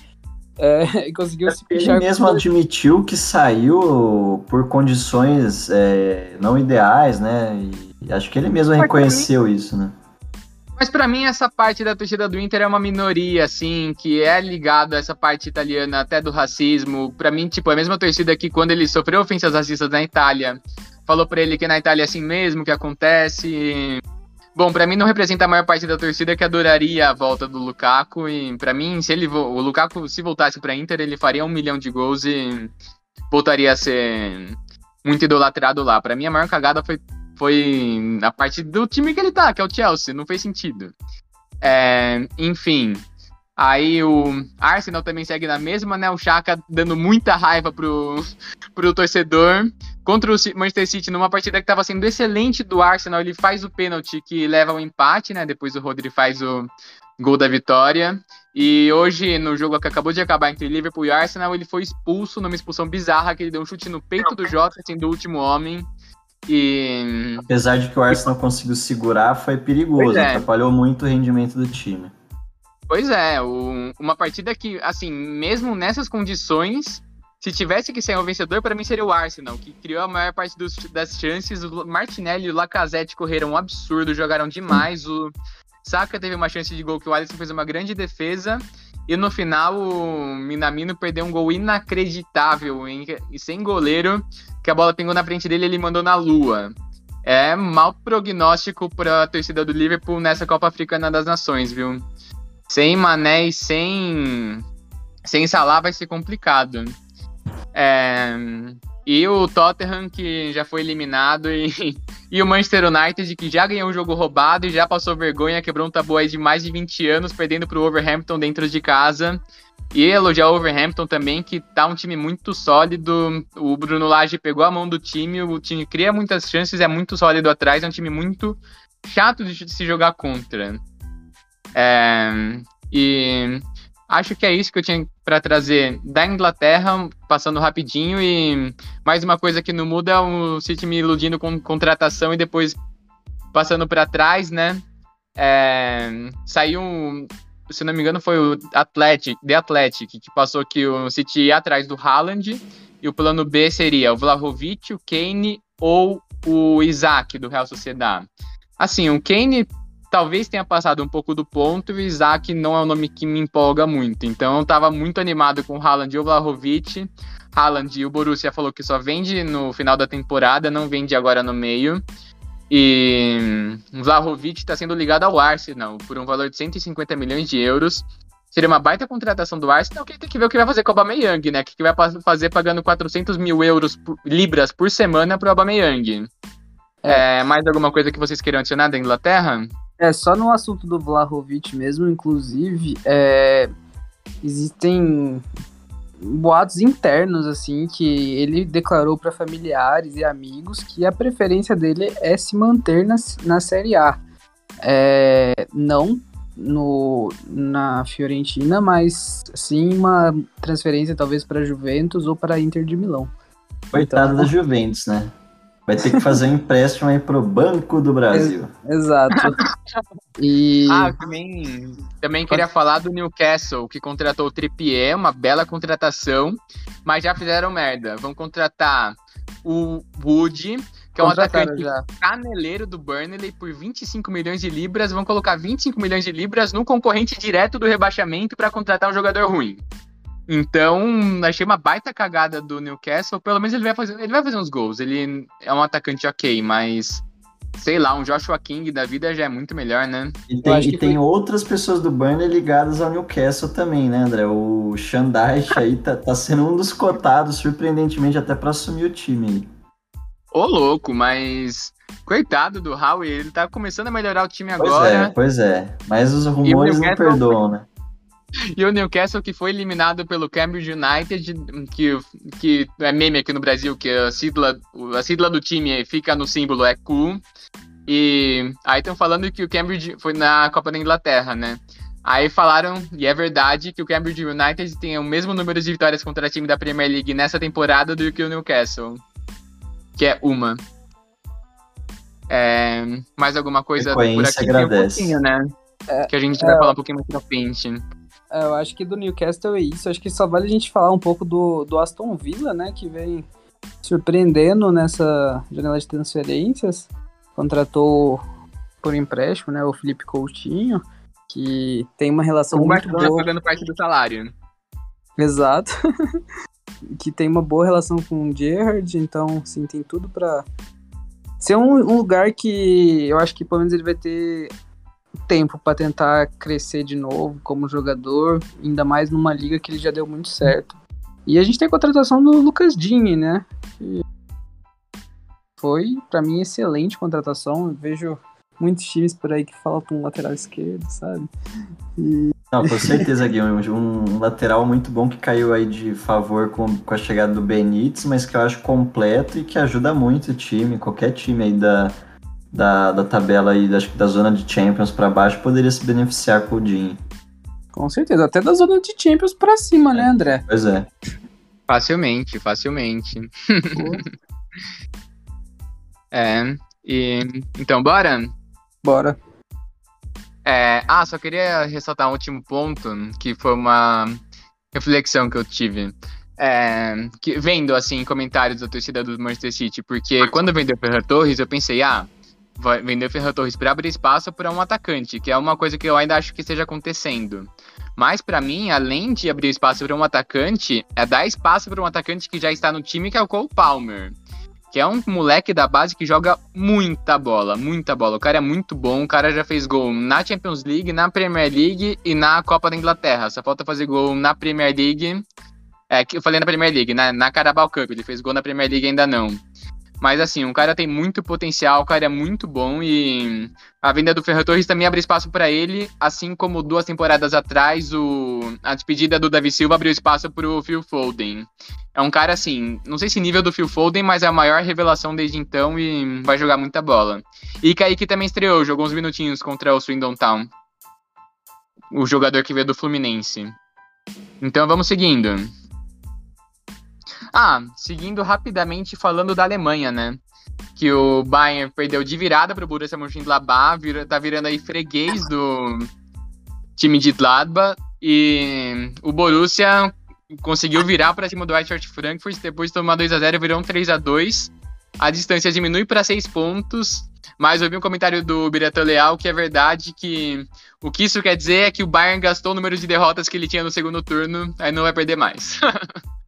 é, e conseguiu se pichar. Ele mesmo admitiu que saiu por condições é, não ideais, né, e acho que ele mesmo reconheceu isso, né. Mas para mim essa parte da torcida do Inter é uma minoria, assim, que é ligado a essa parte italiana até do racismo. Para mim, tipo, é a mesma torcida que quando ele sofreu ofensas racistas na Itália, falou para ele que na Itália é assim mesmo que acontece. Bom, para mim não representa a maior parte da torcida que adoraria a volta do Lukaku e para mim, se ele o Lukaku se voltasse para Inter, ele faria um milhão de gols e voltaria a ser muito idolatrado lá. Para mim a maior cagada foi foi a parte do time que ele tá, que é o Chelsea, não fez sentido. É, enfim, aí o Arsenal também segue na mesma, né? O Chaka dando muita raiva pro, pro torcedor. Contra o Manchester City, numa partida que estava sendo excelente do Arsenal, ele faz o pênalti que leva ao empate, né? Depois o Rodri faz o gol da vitória. E hoje, no jogo que acabou de acabar entre Liverpool e Arsenal, ele foi expulso numa expulsão bizarra, que ele deu um chute no peito do Jota, sendo o último homem. E... Apesar de que o Arsenal conseguiu segurar, foi perigoso, é. atrapalhou muito o rendimento do time. Pois é, o, uma partida que, assim, mesmo nessas condições, se tivesse que ser o um vencedor, para mim seria o Arsenal, que criou a maior parte dos, das chances. O Martinelli e o Lacazette correram um absurdo, jogaram demais. O Saka teve uma chance de gol que o Alisson fez uma grande defesa. E no final, o Minamino perdeu um gol inacreditável e sem goleiro, que a bola pingou na frente dele e ele mandou na lua. É mau prognóstico para a torcida do Liverpool nessa Copa Africana das Nações, viu? Sem Mané e sem, sem Salah vai ser complicado. É, e o Tottenham, que já foi eliminado, e, e o Manchester United, que já ganhou um jogo roubado e já passou vergonha, quebrou um tabu de mais de 20 anos, perdendo para o Overhampton dentro de casa. E elogiar o Overhampton também, que tá um time muito sólido. O Bruno Lage pegou a mão do time, o time cria muitas chances, é muito sólido atrás, é um time muito chato de se jogar contra. É, e acho que é isso que eu tinha para trazer da Inglaterra, passando rapidinho. E mais uma coisa que não muda é o City me iludindo com contratação e depois passando para trás, né? É, saiu, se não me engano, foi o Athletic, The Athletic, que passou que o City ia atrás do Haaland e o plano B seria o Vlahovic, o Kane ou o Isaac do Real Sociedad. Assim, o Kane talvez tenha passado um pouco do ponto e o Isaac não é um nome que me empolga muito. Então eu tava muito animado com o Haaland e o Vlahovic. Haaland e o Borussia falou que só vende no final da temporada, não vende agora no meio. E o Vlahovic está sendo ligado ao Arsenal por um valor de 150 milhões de euros. Seria uma baita contratação do Arsenal, que tem que ver o que vai fazer com o Aubameyang, né? O que vai fazer pagando 400 mil euros por, libras por semana para o Aubameyang. É. é, mais alguma coisa que vocês queiram adicionar da Inglaterra? É, só no assunto do Vlahovic mesmo, inclusive, é, existem boatos internos, assim, que ele declarou para familiares e amigos que a preferência dele é se manter na, na Série A. É, não no, na Fiorentina, mas sim uma transferência talvez para Juventus ou para Inter de Milão. Coitado então, da Juventus, né? Vai ter que fazer um empréstimo aí pro Banco do Brasil. Exato. E... Ah, também, também queria falar do Newcastle, que contratou o Trippier, uma bela contratação, mas já fizeram merda. Vão contratar o Wood, que é um atacante já. caneleiro do Burnley, por 25 milhões de libras. Vão colocar 25 milhões de libras no concorrente direto do rebaixamento para contratar um jogador ruim. Então, achei uma baita cagada do Newcastle. Pelo menos ele vai fazer, ele vai fazer uns gols. Ele é um atacante ok, mas sei lá, um Joshua King da vida já é muito melhor, né? E tem, e tem foi... outras pessoas do Burnley ligadas ao Newcastle também, né, André? O Shandaich aí tá, tá sendo um dos cotados, surpreendentemente, até para assumir o time. Ô, louco, mas coitado do Howie, ele tá começando a melhorar o time pois agora. É, pois é, mas os rumores não perdoam, né? E o Newcastle que foi eliminado pelo Cambridge United, que, que é meme aqui no Brasil, que a sigla, a sigla do time fica no símbolo é Q. E aí estão falando que o Cambridge foi na Copa da Inglaterra, né? Aí falaram, e é verdade, que o Cambridge United tem o mesmo número de vitórias contra o time da Premier League nessa temporada do que o Newcastle. Que é uma. É, mais alguma coisa por aqui? Agradece. Um né? É, que a gente vai é, falar um pouquinho mais pra frente. É, eu acho que do Newcastle é isso. Acho que só vale a gente falar um pouco do, do Aston Villa, né? Que vem surpreendendo nessa janela de transferências. Contratou por empréstimo, né? O Felipe Coutinho, que tem uma relação o muito boa. pagando parte do salário. Exato. que tem uma boa relação com o Gerrard, então, sim, tem tudo para ser um, um lugar que eu acho que pelo menos ele vai ter tempo para tentar crescer de novo como jogador, ainda mais numa liga que ele já deu muito certo. E a gente tem a contratação do Lucas Dini, né? Que foi, para mim, excelente contratação. Eu vejo muitos times por aí que faltam um lateral esquerdo, sabe? E... Não, com certeza, Gui. Um, um, lateral muito bom que caiu aí de favor com, com a chegada do Benítez, mas que eu acho completo e que ajuda muito o time, qualquer time aí da, da, da tabela aí, da, da zona de Champions para baixo, poderia se beneficiar com o Dinho. Com certeza, até da zona de Champions para cima, né, André? Pois é. Facilmente, facilmente. é, e então bora? Bora. É, ah, só queria ressaltar um último ponto, que foi uma reflexão que eu tive. É, que, vendo, assim, comentários da torcida do Manchester City, porque quando vendeu o Ferran Torres, eu pensei, ah, vai vender o Ferran Torres para abrir espaço para um atacante, que é uma coisa que eu ainda acho que esteja acontecendo. Mas para mim, além de abrir espaço para um atacante, é dar espaço para um atacante que já está no time, que é o Cole Palmer. Que é um moleque da base que joga muita bola, muita bola. O cara é muito bom, o cara já fez gol na Champions League, na Premier League e na Copa da Inglaterra. Só falta fazer gol na Premier League. É, que eu falei na Premier League, na, na Carabao Cup, ele fez gol na Premier League ainda não. Mas assim, o cara tem muito potencial, o cara é muito bom e a venda do Ferran Torres também abre espaço para ele, assim como duas temporadas atrás o a despedida do Davi Silva abriu espaço para o Phil Foden. É um cara assim, não sei se nível do Phil Foden, mas é a maior revelação desde então e vai jogar muita bola. E Kaique também estreou, jogou uns minutinhos contra o Swindon Town. O jogador que veio do Fluminense. Então vamos seguindo. Ah, seguindo rapidamente falando da Alemanha, né? Que o Bayern perdeu de virada para o Borussia Mönchengladbach, vira, tá virando aí freguês do time de Gladbach e o Borussia conseguiu virar para cima do Eintracht Frankfurt, depois de tomar 2 a 0 virou um 3 a 2 A distância diminui para 6 pontos, mas eu vi um comentário do Bireto Leal que é verdade que o que isso quer dizer é que o Bayern gastou o número de derrotas que ele tinha no segundo turno, aí não vai perder mais.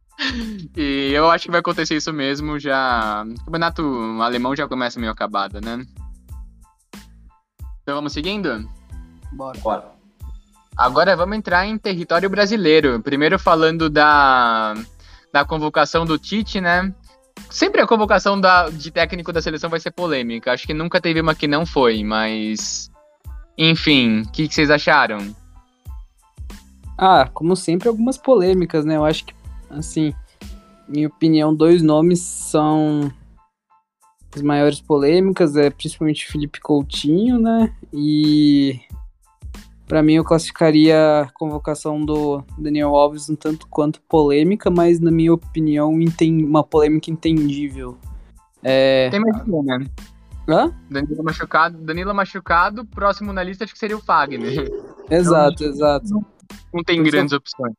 e eu acho que vai acontecer isso mesmo já. O campeonato alemão já começa meio acabado, né? Então vamos seguindo? Bora. Bora. Agora vamos entrar em território brasileiro. Primeiro falando da, da convocação do Tite, né? Sempre a convocação da, de técnico da seleção vai ser polêmica. Acho que nunca teve uma que não foi, mas. Enfim, o que, que vocês acharam? Ah, como sempre, algumas polêmicas, né? Eu acho que assim, minha opinião, dois nomes são as maiores polêmicas, é principalmente Felipe Coutinho, né? E para mim eu classificaria a convocação do Daniel Alves um tanto quanto polêmica, mas na minha opinião uma polêmica entendível. É... Tem mais um, né? Hã? Danilo machucado, Danilo machucado, próximo na lista acho que seria o Fagner. Exato, então, exato. Não tem grandes opções.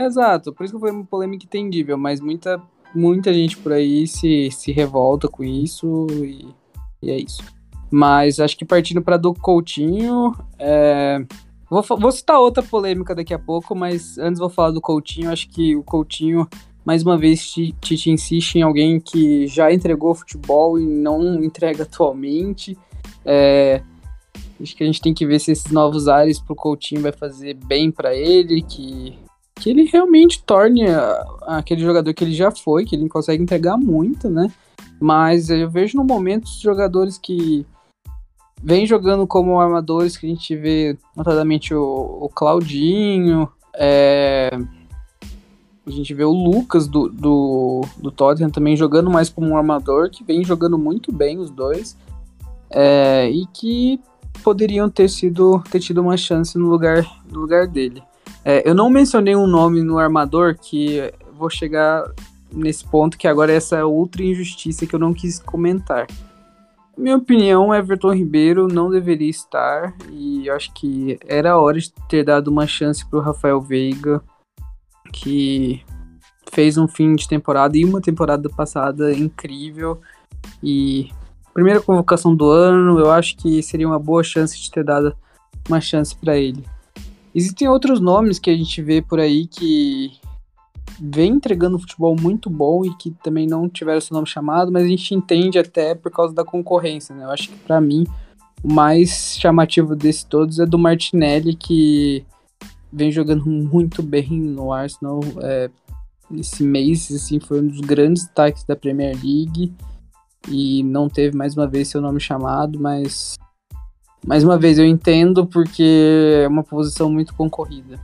Exato, por isso que foi uma polêmica entendível, mas muita, muita gente por aí se, se revolta com isso e, e é isso. Mas acho que partindo para do Coutinho, é... vou, vou citar outra polêmica daqui a pouco, mas antes vou falar do Coutinho. Acho que o Coutinho, mais uma vez, Tite insiste em alguém que já entregou futebol e não entrega atualmente. É, acho que a gente tem que ver se esses novos ares pro Coutinho vai fazer bem para ele, que, que ele realmente torne aquele jogador que ele já foi, que ele consegue entregar muito, né? Mas eu vejo no momento os jogadores que vem jogando como armadores, que a gente vê notadamente o, o Claudinho, é, a gente vê o Lucas do, do, do Tottenham também jogando mais como um armador, que vem jogando muito bem os dois, é, e que poderiam ter sido ter tido uma chance no lugar, no lugar dele. É, eu não mencionei um nome no armador que vou chegar nesse ponto que agora essa é outra injustiça que eu não quis comentar. Minha opinião, Everton Ribeiro não deveria estar e acho que era hora de ter dado uma chance para o Rafael Veiga, que fez um fim de temporada e uma temporada passada incrível e primeira convocação do ano, eu acho que seria uma boa chance de ter dado uma chance para ele. Existem outros nomes que a gente vê por aí que vem entregando futebol muito bom e que também não tiveram seu nome chamado, mas a gente entende até por causa da concorrência, né? Eu acho que para mim o mais chamativo desses todos é do Martinelli, que vem jogando muito bem no Arsenal. É, esse mês assim, foi um dos grandes destaques da Premier League e não teve mais uma vez seu nome chamado, mas mais uma vez eu entendo porque é uma posição muito concorrida.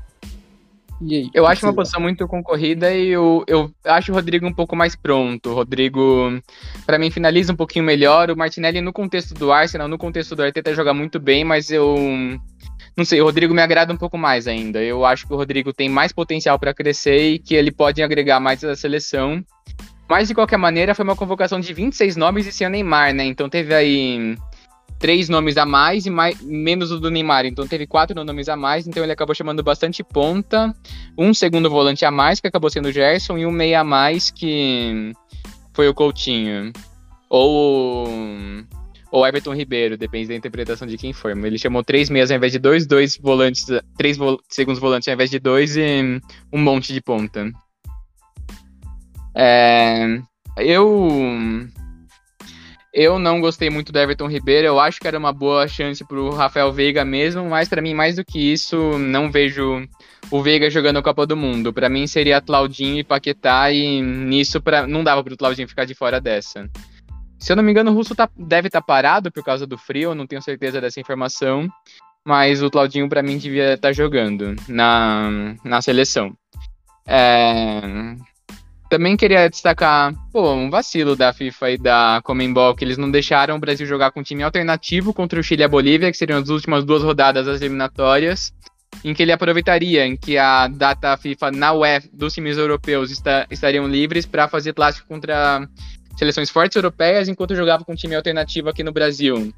Aí, eu acho uma posição muito concorrida e eu, eu acho o Rodrigo um pouco mais pronto. O Rodrigo, para mim, finaliza um pouquinho melhor. O Martinelli, no contexto do Arsenal, no contexto do Arteta, joga muito bem, mas eu. Não sei, o Rodrigo me agrada um pouco mais ainda. Eu acho que o Rodrigo tem mais potencial para crescer e que ele pode agregar mais à seleção. Mas, de qualquer maneira, foi uma convocação de 26 nomes e sem o Neymar, né? Então teve aí três nomes a mais e mais, menos o do Neymar. Então teve quatro nomes a mais, então ele acabou chamando bastante ponta. Um segundo volante a mais, que acabou sendo o Gerson, e um meia a mais, que foi o Coutinho. Ou ou Everton Ribeiro, depende da interpretação de quem for. Ele chamou três meias ao invés de dois, dois volantes, três vo segundos volantes ao invés de dois e um monte de ponta. É, eu eu não gostei muito do Everton Ribeiro, eu acho que era uma boa chance pro Rafael Veiga mesmo, mas para mim, mais do que isso, não vejo o Veiga jogando a Copa do Mundo. Para mim seria Claudinho e Paquetá, e nisso pra, não dava pro Claudinho ficar de fora dessa. Se eu não me engano, o Russo tá, deve estar tá parado por causa do frio, eu não tenho certeza dessa informação, mas o Claudinho para mim devia estar tá jogando na, na seleção. É, também queria destacar, pô, um vacilo da FIFA e da Comembol, que eles não deixaram o Brasil jogar com um time alternativo contra o Chile e a Bolívia, que seriam as últimas duas rodadas das eliminatórias, em que ele aproveitaria em que a data FIFA na UEFA dos times europeus está, estariam livres para fazer clássico contra seleções fortes europeias, enquanto jogava com um time alternativo aqui no Brasil.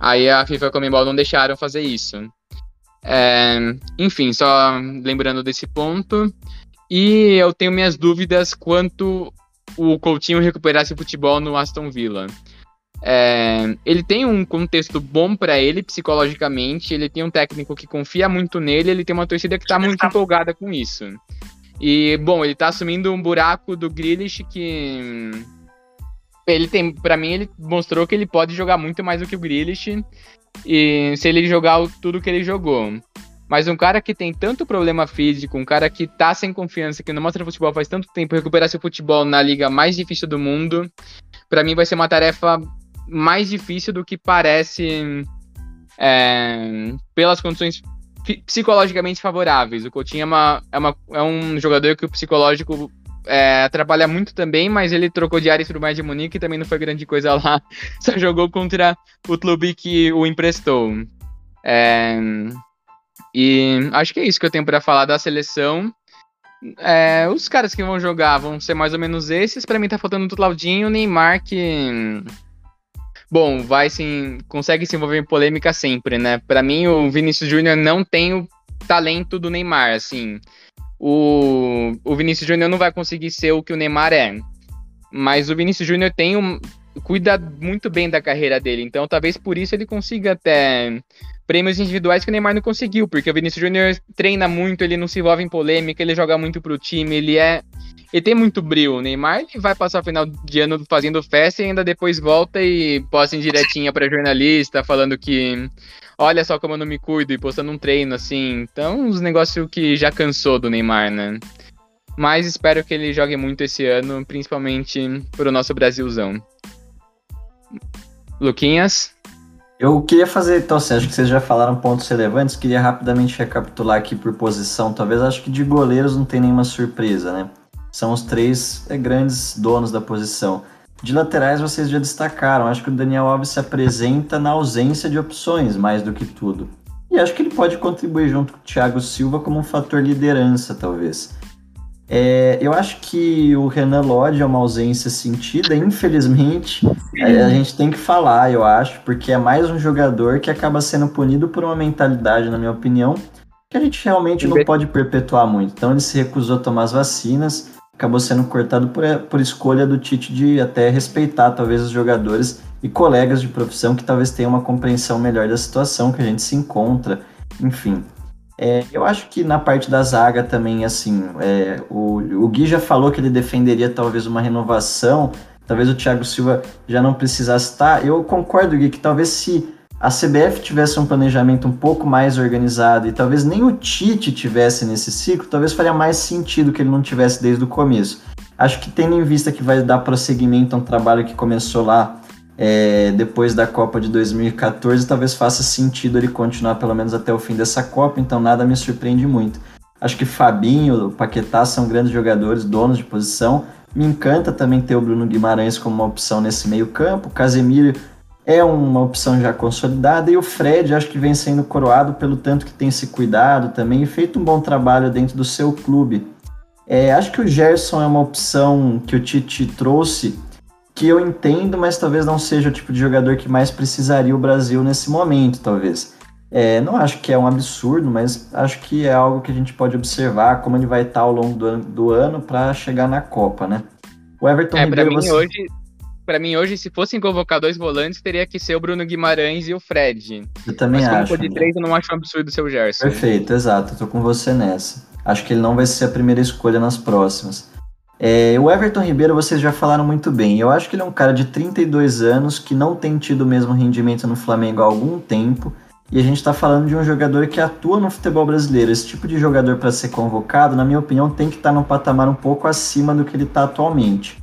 Aí a FIFA e a Comembol não deixaram fazer isso. É, enfim, só lembrando desse ponto. E eu tenho minhas dúvidas quanto o Coutinho recuperasse o futebol no Aston Villa. É, ele tem um contexto bom para ele psicologicamente, ele tem um técnico que confia muito nele, ele tem uma torcida que está muito empolgada com isso. E, bom, ele está assumindo um buraco do Grealish que ele tem, para mim, ele mostrou que ele pode jogar muito mais do que o Grealish e se ele jogar tudo que ele jogou. Mas um cara que tem tanto problema físico, um cara que tá sem confiança, que não mostra futebol faz tanto tempo, recuperar seu futebol na liga mais difícil do mundo, para mim vai ser uma tarefa mais difícil do que parece é, pelas condições psicologicamente favoráveis. O Coutinho é, uma, é, uma, é um jogador que o psicológico é, trabalha muito também, mas ele trocou de áreas para o Bayern de Munique e também não foi grande coisa lá. Só jogou contra o clube que o emprestou. É, e acho que é isso que eu tenho para falar da seleção. É, os caras que vão jogar vão ser mais ou menos esses. Para mim tá faltando o Claudinho, o Neymar que bom, vai sim, consegue se envolver em polêmica sempre, né? Para mim o Vinícius Júnior não tem o talento do Neymar, assim. O, o Vinícius Júnior não vai conseguir ser o que o Neymar é. Mas o Vinícius Júnior tem um cuida muito bem da carreira dele, então talvez por isso ele consiga até prêmios individuais que o Neymar não conseguiu, porque o Vinícius Júnior treina muito, ele não se envolve em polêmica, ele joga muito pro time, ele é ele tem muito brilho. O Neymar ele vai passar o final de ano fazendo festa e ainda depois volta e posta em diretinha pra jornalista, falando que olha só como eu não me cuido e postando um treino assim. Então, uns negócios que já cansou do Neymar, né? Mas espero que ele jogue muito esse ano, principalmente pro nosso Brasilzão. Luquinhas? Eu queria fazer, então, assim, acho que vocês já falaram pontos relevantes, queria rapidamente recapitular aqui por posição. Talvez acho que de goleiros não tem nenhuma surpresa, né? São os três é, grandes donos da posição. De laterais vocês já destacaram, acho que o Daniel Alves se apresenta na ausência de opções, mais do que tudo. E acho que ele pode contribuir junto com o Thiago Silva como um fator liderança, talvez. É, eu acho que o Renan Lodge é uma ausência sentida, infelizmente. A, a gente tem que falar, eu acho, porque é mais um jogador que acaba sendo punido por uma mentalidade, na minha opinião, que a gente realmente não pode perpetuar muito. Então ele se recusou a tomar as vacinas, acabou sendo cortado por, por escolha do Tite de até respeitar talvez os jogadores e colegas de profissão que talvez tenham uma compreensão melhor da situação que a gente se encontra, enfim. É, eu acho que na parte da zaga também, assim, é, o, o Gui já falou que ele defenderia talvez uma renovação, talvez o Thiago Silva já não precisasse estar. Eu concordo, Gui, que talvez se a CBF tivesse um planejamento um pouco mais organizado e talvez nem o Tite tivesse nesse ciclo, talvez faria mais sentido que ele não tivesse desde o começo. Acho que tendo em vista que vai dar prosseguimento a um trabalho que começou lá é, depois da Copa de 2014, talvez faça sentido ele continuar pelo menos até o fim dessa Copa, então nada me surpreende muito. Acho que Fabinho, Paquetá são grandes jogadores, donos de posição. Me encanta também ter o Bruno Guimarães como uma opção nesse meio campo. Casemiro é uma opção já consolidada e o Fred acho que vem sendo coroado pelo tanto que tem se cuidado também e feito um bom trabalho dentro do seu clube. É, acho que o Gerson é uma opção que o Tite trouxe que eu entendo, mas talvez não seja o tipo de jogador que mais precisaria o Brasil nesse momento, talvez. É, não acho que é um absurdo, mas acho que é algo que a gente pode observar como ele vai estar ao longo do ano, do ano para chegar na Copa, né? O Everton é, Ribeiro, mim, você... hoje, para mim hoje, se fossem convocar dois volantes, teria que ser o Bruno Guimarães e o Fred. Eu também mas acho. Mas como de três, eu não acho um absurdo o seu Gerson. Perfeito, exato. Tô com você nessa. Acho que ele não vai ser a primeira escolha nas próximas. É, o Everton Ribeiro, vocês já falaram muito bem. Eu acho que ele é um cara de 32 anos que não tem tido o mesmo rendimento no Flamengo há algum tempo. E a gente está falando de um jogador que atua no futebol brasileiro. Esse tipo de jogador, para ser convocado, na minha opinião, tem que estar tá num patamar um pouco acima do que ele está atualmente.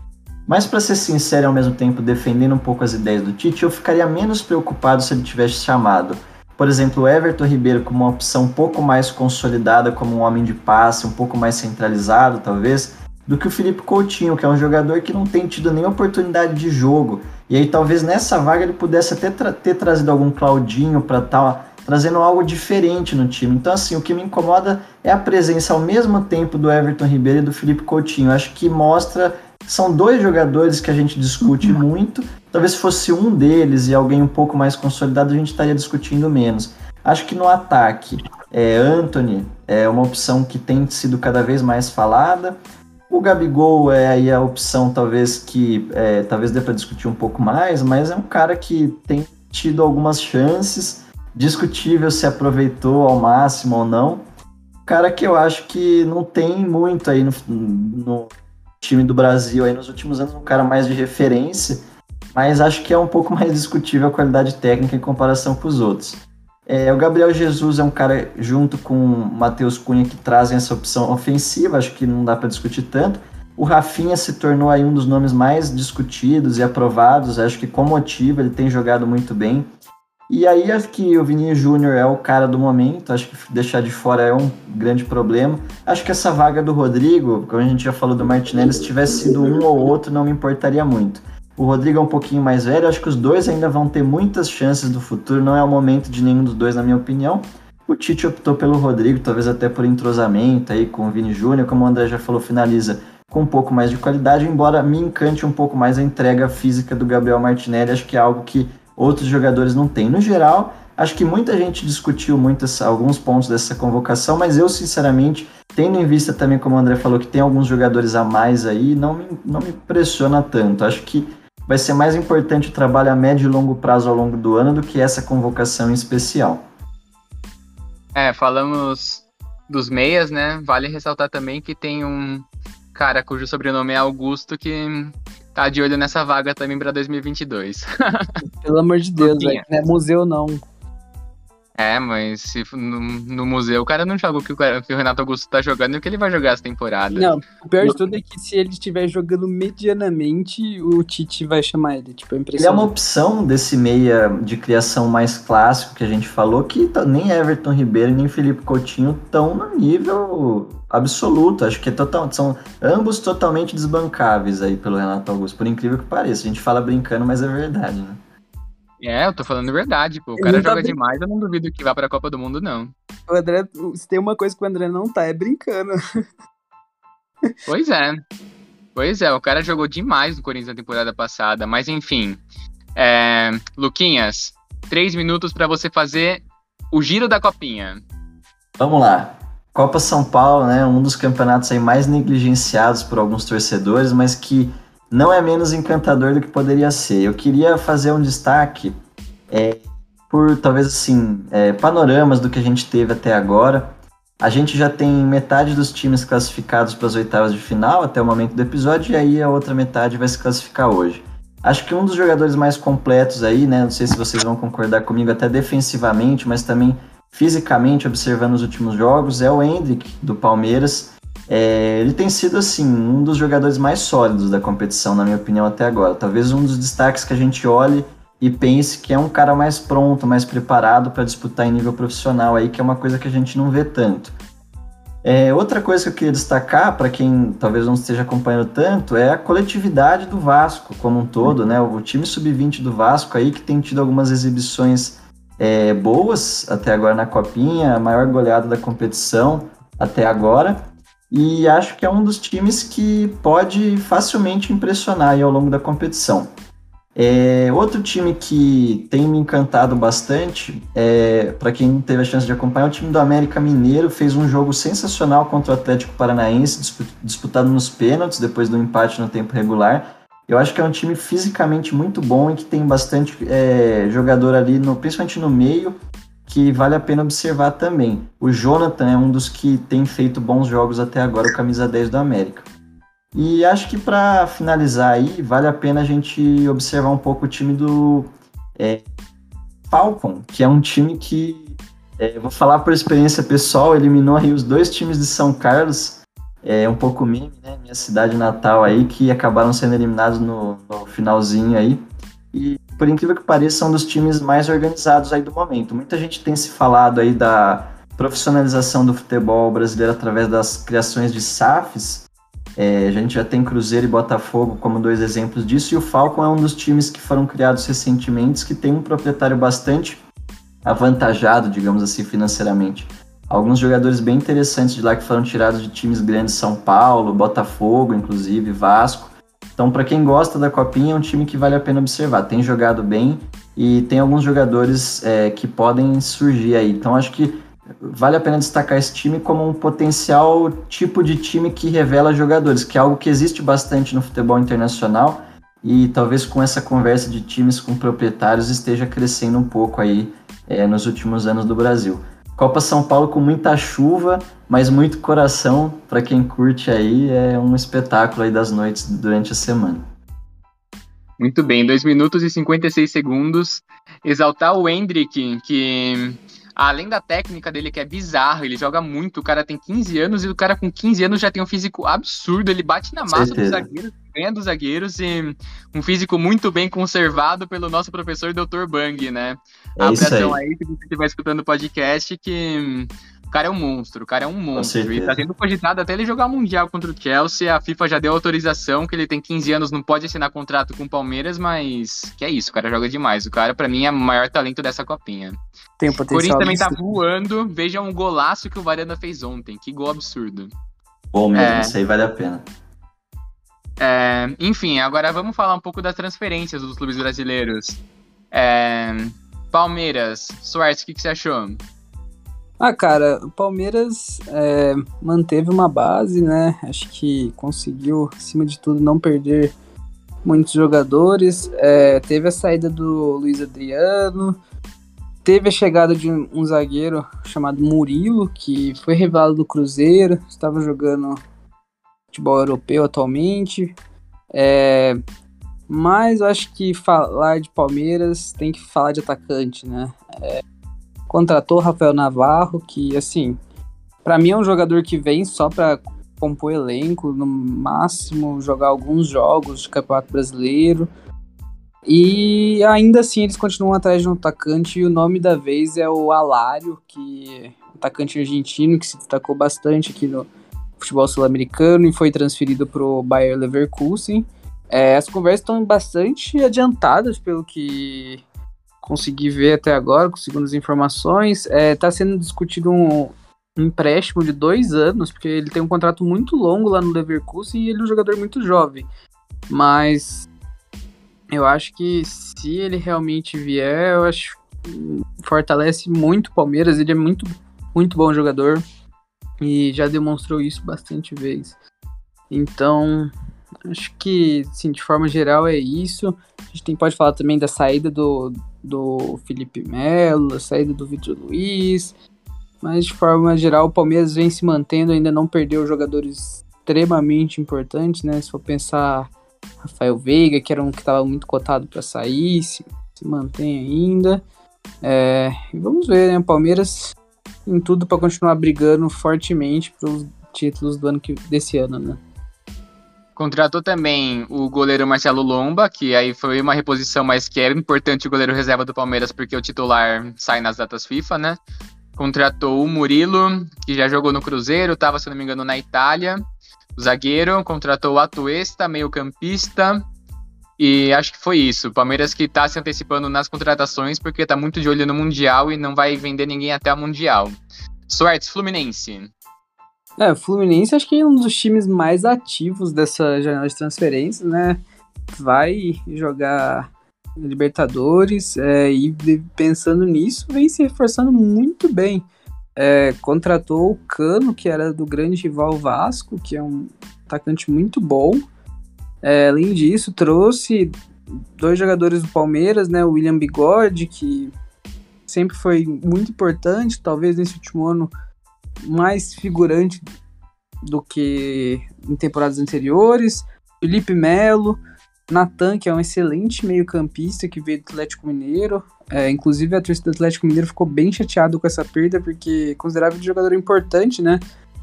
Mas, para ser sincero e ao mesmo tempo defendendo um pouco as ideias do Tite, eu ficaria menos preocupado se ele tivesse chamado, por exemplo, o Everton Ribeiro como uma opção um pouco mais consolidada, como um homem de passe, um pouco mais centralizado, talvez do que o Felipe Coutinho, que é um jogador que não tem tido nem oportunidade de jogo. E aí talvez nessa vaga ele pudesse até tra ter trazido algum Claudinho para estar tá trazendo algo diferente no time. Então assim, o que me incomoda é a presença ao mesmo tempo do Everton Ribeiro e do Felipe Coutinho. Acho que mostra são dois jogadores que a gente discute muito. Talvez se fosse um deles e alguém um pouco mais consolidado, a gente estaria discutindo menos. Acho que no ataque, é, Anthony é uma opção que tem sido cada vez mais falada. O Gabigol é aí a opção, talvez, que é, talvez dê para discutir um pouco mais, mas é um cara que tem tido algumas chances, discutível se aproveitou ao máximo ou não. Cara que eu acho que não tem muito aí no, no time do Brasil aí nos últimos anos, um cara mais de referência, mas acho que é um pouco mais discutível a qualidade técnica em comparação com os outros. É, o Gabriel Jesus é um cara, junto com o Matheus Cunha, que trazem essa opção ofensiva, acho que não dá para discutir tanto. O Rafinha se tornou aí um dos nomes mais discutidos e aprovados, acho que com motivo, ele tem jogado muito bem. E aí acho que o Vinícius Júnior é o cara do momento, acho que deixar de fora é um grande problema. Acho que essa vaga do Rodrigo, como a gente já falou do Martinelli, se tivesse sido um ou outro, não me importaria muito. O Rodrigo é um pouquinho mais velho, acho que os dois ainda vão ter muitas chances do futuro, não é o momento de nenhum dos dois, na minha opinião. O Tite optou pelo Rodrigo, talvez até por entrosamento aí com o Vini Júnior, como o André já falou, finaliza com um pouco mais de qualidade, embora me encante um pouco mais a entrega física do Gabriel Martinelli, acho que é algo que outros jogadores não têm. No geral, acho que muita gente discutiu muitas, alguns pontos dessa convocação, mas eu, sinceramente, tendo em vista também, como o André falou, que tem alguns jogadores a mais aí, não me, não me impressiona tanto. Acho que vai ser mais importante o trabalho a médio e longo prazo ao longo do ano do que essa convocação em especial. É, falamos dos meias, né? Vale ressaltar também que tem um cara cujo sobrenome é Augusto que tá de olho nessa vaga também pra 2022. Pelo amor de Deus, velho. Não é museu, não. É, mas se no, no, museu o cara não joga o que o, que o, Renato Augusto tá jogando e o que ele vai jogar essa temporada. Não, o pior de tudo é que se ele estiver jogando medianamente, o Tite vai chamar ele. Tipo, é Ele é uma opção desse meia de criação mais clássico que a gente falou, que tá, nem Everton Ribeiro nem Felipe Coutinho estão no nível absoluto. Acho que é total, são ambos totalmente desbancáveis aí pelo Renato Augusto, por incrível que pareça. A gente fala brincando, mas é verdade, né? É, eu tô falando verdade, pô. O cara joga demais, eu não duvido que vá pra Copa do Mundo, não. O André, se tem uma coisa que o André não tá, é brincando. Pois é. Pois é, o cara jogou demais no Corinthians na temporada passada, mas enfim. É... Luquinhas, três minutos para você fazer o giro da copinha. Vamos lá. Copa São Paulo, né? Um dos campeonatos aí mais negligenciados por alguns torcedores, mas que não é menos encantador do que poderia ser. Eu queria fazer um destaque é, por talvez assim é, panoramas do que a gente teve até agora. A gente já tem metade dos times classificados para as oitavas de final até o momento do episódio e aí a outra metade vai se classificar hoje. Acho que um dos jogadores mais completos aí, né? Não sei se vocês vão concordar comigo, até defensivamente, mas também fisicamente, observando os últimos jogos, é o Hendrick do Palmeiras. É, ele tem sido, assim, um dos jogadores mais sólidos da competição, na minha opinião, até agora. Talvez um dos destaques que a gente olhe e pense que é um cara mais pronto, mais preparado para disputar em nível profissional aí, que é uma coisa que a gente não vê tanto. É, outra coisa que eu queria destacar, para quem talvez não esteja acompanhando tanto, é a coletividade do Vasco como um todo, né? O time sub-20 do Vasco aí que tem tido algumas exibições é, boas até agora na Copinha, a maior goleada da competição até agora e acho que é um dos times que pode facilmente impressionar ao longo da competição. É, outro time que tem me encantado bastante, é, para quem teve a chance de acompanhar, o time do América Mineiro fez um jogo sensacional contra o Atlético Paranaense, disputado nos pênaltis depois do empate no tempo regular. Eu acho que é um time fisicamente muito bom e que tem bastante é, jogador ali, no, principalmente no meio, que vale a pena observar também. O Jonathan é um dos que tem feito bons jogos até agora, o camisa 10 do América. E acho que para finalizar aí, vale a pena a gente observar um pouco o time do é, Falcon, que é um time que, é, vou falar por experiência pessoal, eliminou aí os dois times de São Carlos, é um pouco meme, né? Minha cidade natal aí, que acabaram sendo eliminados no, no finalzinho aí. Por incrível que pareça, são dos times mais organizados aí do momento. Muita gente tem se falado aí da profissionalização do futebol brasileiro através das criações de SAFs. É, a gente já tem Cruzeiro e Botafogo como dois exemplos disso, e o Falcon é um dos times que foram criados recentemente, que tem um proprietário bastante avantajado, digamos assim, financeiramente. Alguns jogadores bem interessantes de lá que foram tirados de times grandes, São Paulo, Botafogo, inclusive, Vasco. Então, para quem gosta da Copinha, é um time que vale a pena observar. Tem jogado bem e tem alguns jogadores é, que podem surgir aí. Então, acho que vale a pena destacar esse time como um potencial tipo de time que revela jogadores, que é algo que existe bastante no futebol internacional e talvez com essa conversa de times com proprietários esteja crescendo um pouco aí é, nos últimos anos do Brasil. Copa São Paulo com muita chuva, mas muito coração para quem curte aí, é um espetáculo aí das noites durante a semana. Muito bem, 2 minutos e 56 segundos. Exaltar o Hendrick, que além da técnica dele, que é bizarro, ele joga muito, o cara tem 15 anos e o cara com 15 anos já tem um físico absurdo, ele bate na massa dos zagueiros, ganha dos zagueiros e um físico muito bem conservado pelo nosso professor Dr. Bang, né? É Abração aí. aí, se você estiver escutando o podcast, que o cara é um monstro, o cara é um monstro. E tá sendo cogitado até ele jogar Mundial contra o Chelsea. A FIFA já deu autorização que ele tem 15 anos, não pode assinar contrato com o Palmeiras, mas que é isso, o cara joga demais. O cara, para mim, é o maior talento dessa copinha. Tem um potencial. Corinthians também tá voando. Veja um golaço que o Varanda fez ontem. Que gol absurdo. Bom mesmo, é... isso aí vale a pena. É, enfim, agora vamos falar um pouco das transferências dos clubes brasileiros. É, Palmeiras, Soares, o que, que, você achou? Ah, cara, o Palmeiras é, manteve uma base, né? Acho que conseguiu, acima de tudo, não perder muitos jogadores. É, teve a saída do Luiz Adriano, teve a chegada de um zagueiro chamado Murilo, que foi revelado do Cruzeiro, estava jogando futebol europeu atualmente. É, mas acho que falar de Palmeiras tem que falar de atacante, né? É, contratou Rafael Navarro, que assim, para mim é um jogador que vem só para compor elenco, no máximo jogar alguns jogos de Campeonato Brasileiro. E ainda assim eles continuam atrás de um atacante e o nome da vez é o Alário, que é atacante argentino que se destacou bastante aqui no futebol sul-americano e foi transferido para o Bayer Leverkusen. É, as conversas estão bastante adiantadas pelo que consegui ver até agora, com segundas informações. Está é, tá sendo discutido um, empréstimo de dois anos, porque ele tem um contrato muito longo lá no Leverkusen e ele é um jogador muito jovem. Mas eu acho que se ele realmente vier, eu acho fortalece muito o Palmeiras. Ele é muito, muito bom jogador e já demonstrou isso bastante vezes. Então, acho que, sim, de forma geral é isso. A gente tem, pode falar também da saída do, do Felipe Melo, a saída do Vitor Luiz. Mas, de forma geral, o Palmeiras vem se mantendo, ainda não perdeu jogadores extremamente importantes, né? Se for pensar Rafael Veiga, que era um que estava muito cotado para sair, se, se, mantém ainda. É, e vamos ver, né? O Palmeiras em tudo para continuar brigando fortemente pelos títulos do ano que, desse ano, né? Contratou também o goleiro Marcelo Lomba, que aí foi uma reposição, mas que era importante o goleiro reserva do Palmeiras, porque o titular sai nas datas FIFA, né? Contratou o Murilo, que já jogou no Cruzeiro, estava, se não me engano, na Itália o zagueiro, contratou o Atuesta, meio-campista. E acho que foi isso. O Palmeiras que está se antecipando nas contratações porque está muito de olho no Mundial e não vai vender ninguém até o Mundial. Suertes, Fluminense. É, o Fluminense acho que é um dos times mais ativos dessa janela de transferência, né? Vai jogar Libertadores é, e pensando nisso, vem se reforçando muito bem é, contratou o Cano, que era do grande rival Vasco, que é um atacante muito bom. É, além disso, trouxe dois jogadores do Palmeiras, né? O William Bigode, que sempre foi muito importante, talvez nesse último ano mais figurante do que em temporadas anteriores. Felipe Melo, Natan, que é um excelente meio-campista que veio do Atlético Mineiro. É, inclusive, a torcida do Atlético Mineiro ficou bem chateado com essa perda, porque considerava ele um jogador importante, né?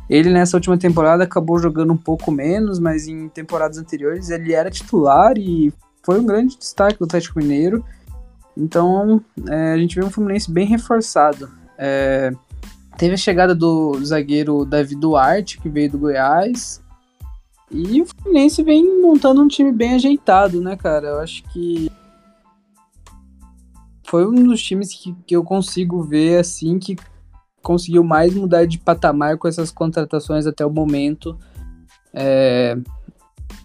Ele, nessa última temporada, acabou jogando um pouco menos, mas em temporadas anteriores ele era titular e foi um grande destaque do Atlético Mineiro. Então, é, a gente vê um Fluminense bem reforçado. É, teve a chegada do zagueiro Davi Duarte, que veio do Goiás. E o Fluminense vem montando um time bem ajeitado, né, cara? Eu acho que foi um dos times que, que eu consigo ver assim que conseguiu mais mudar de patamar com essas contratações até o momento. É,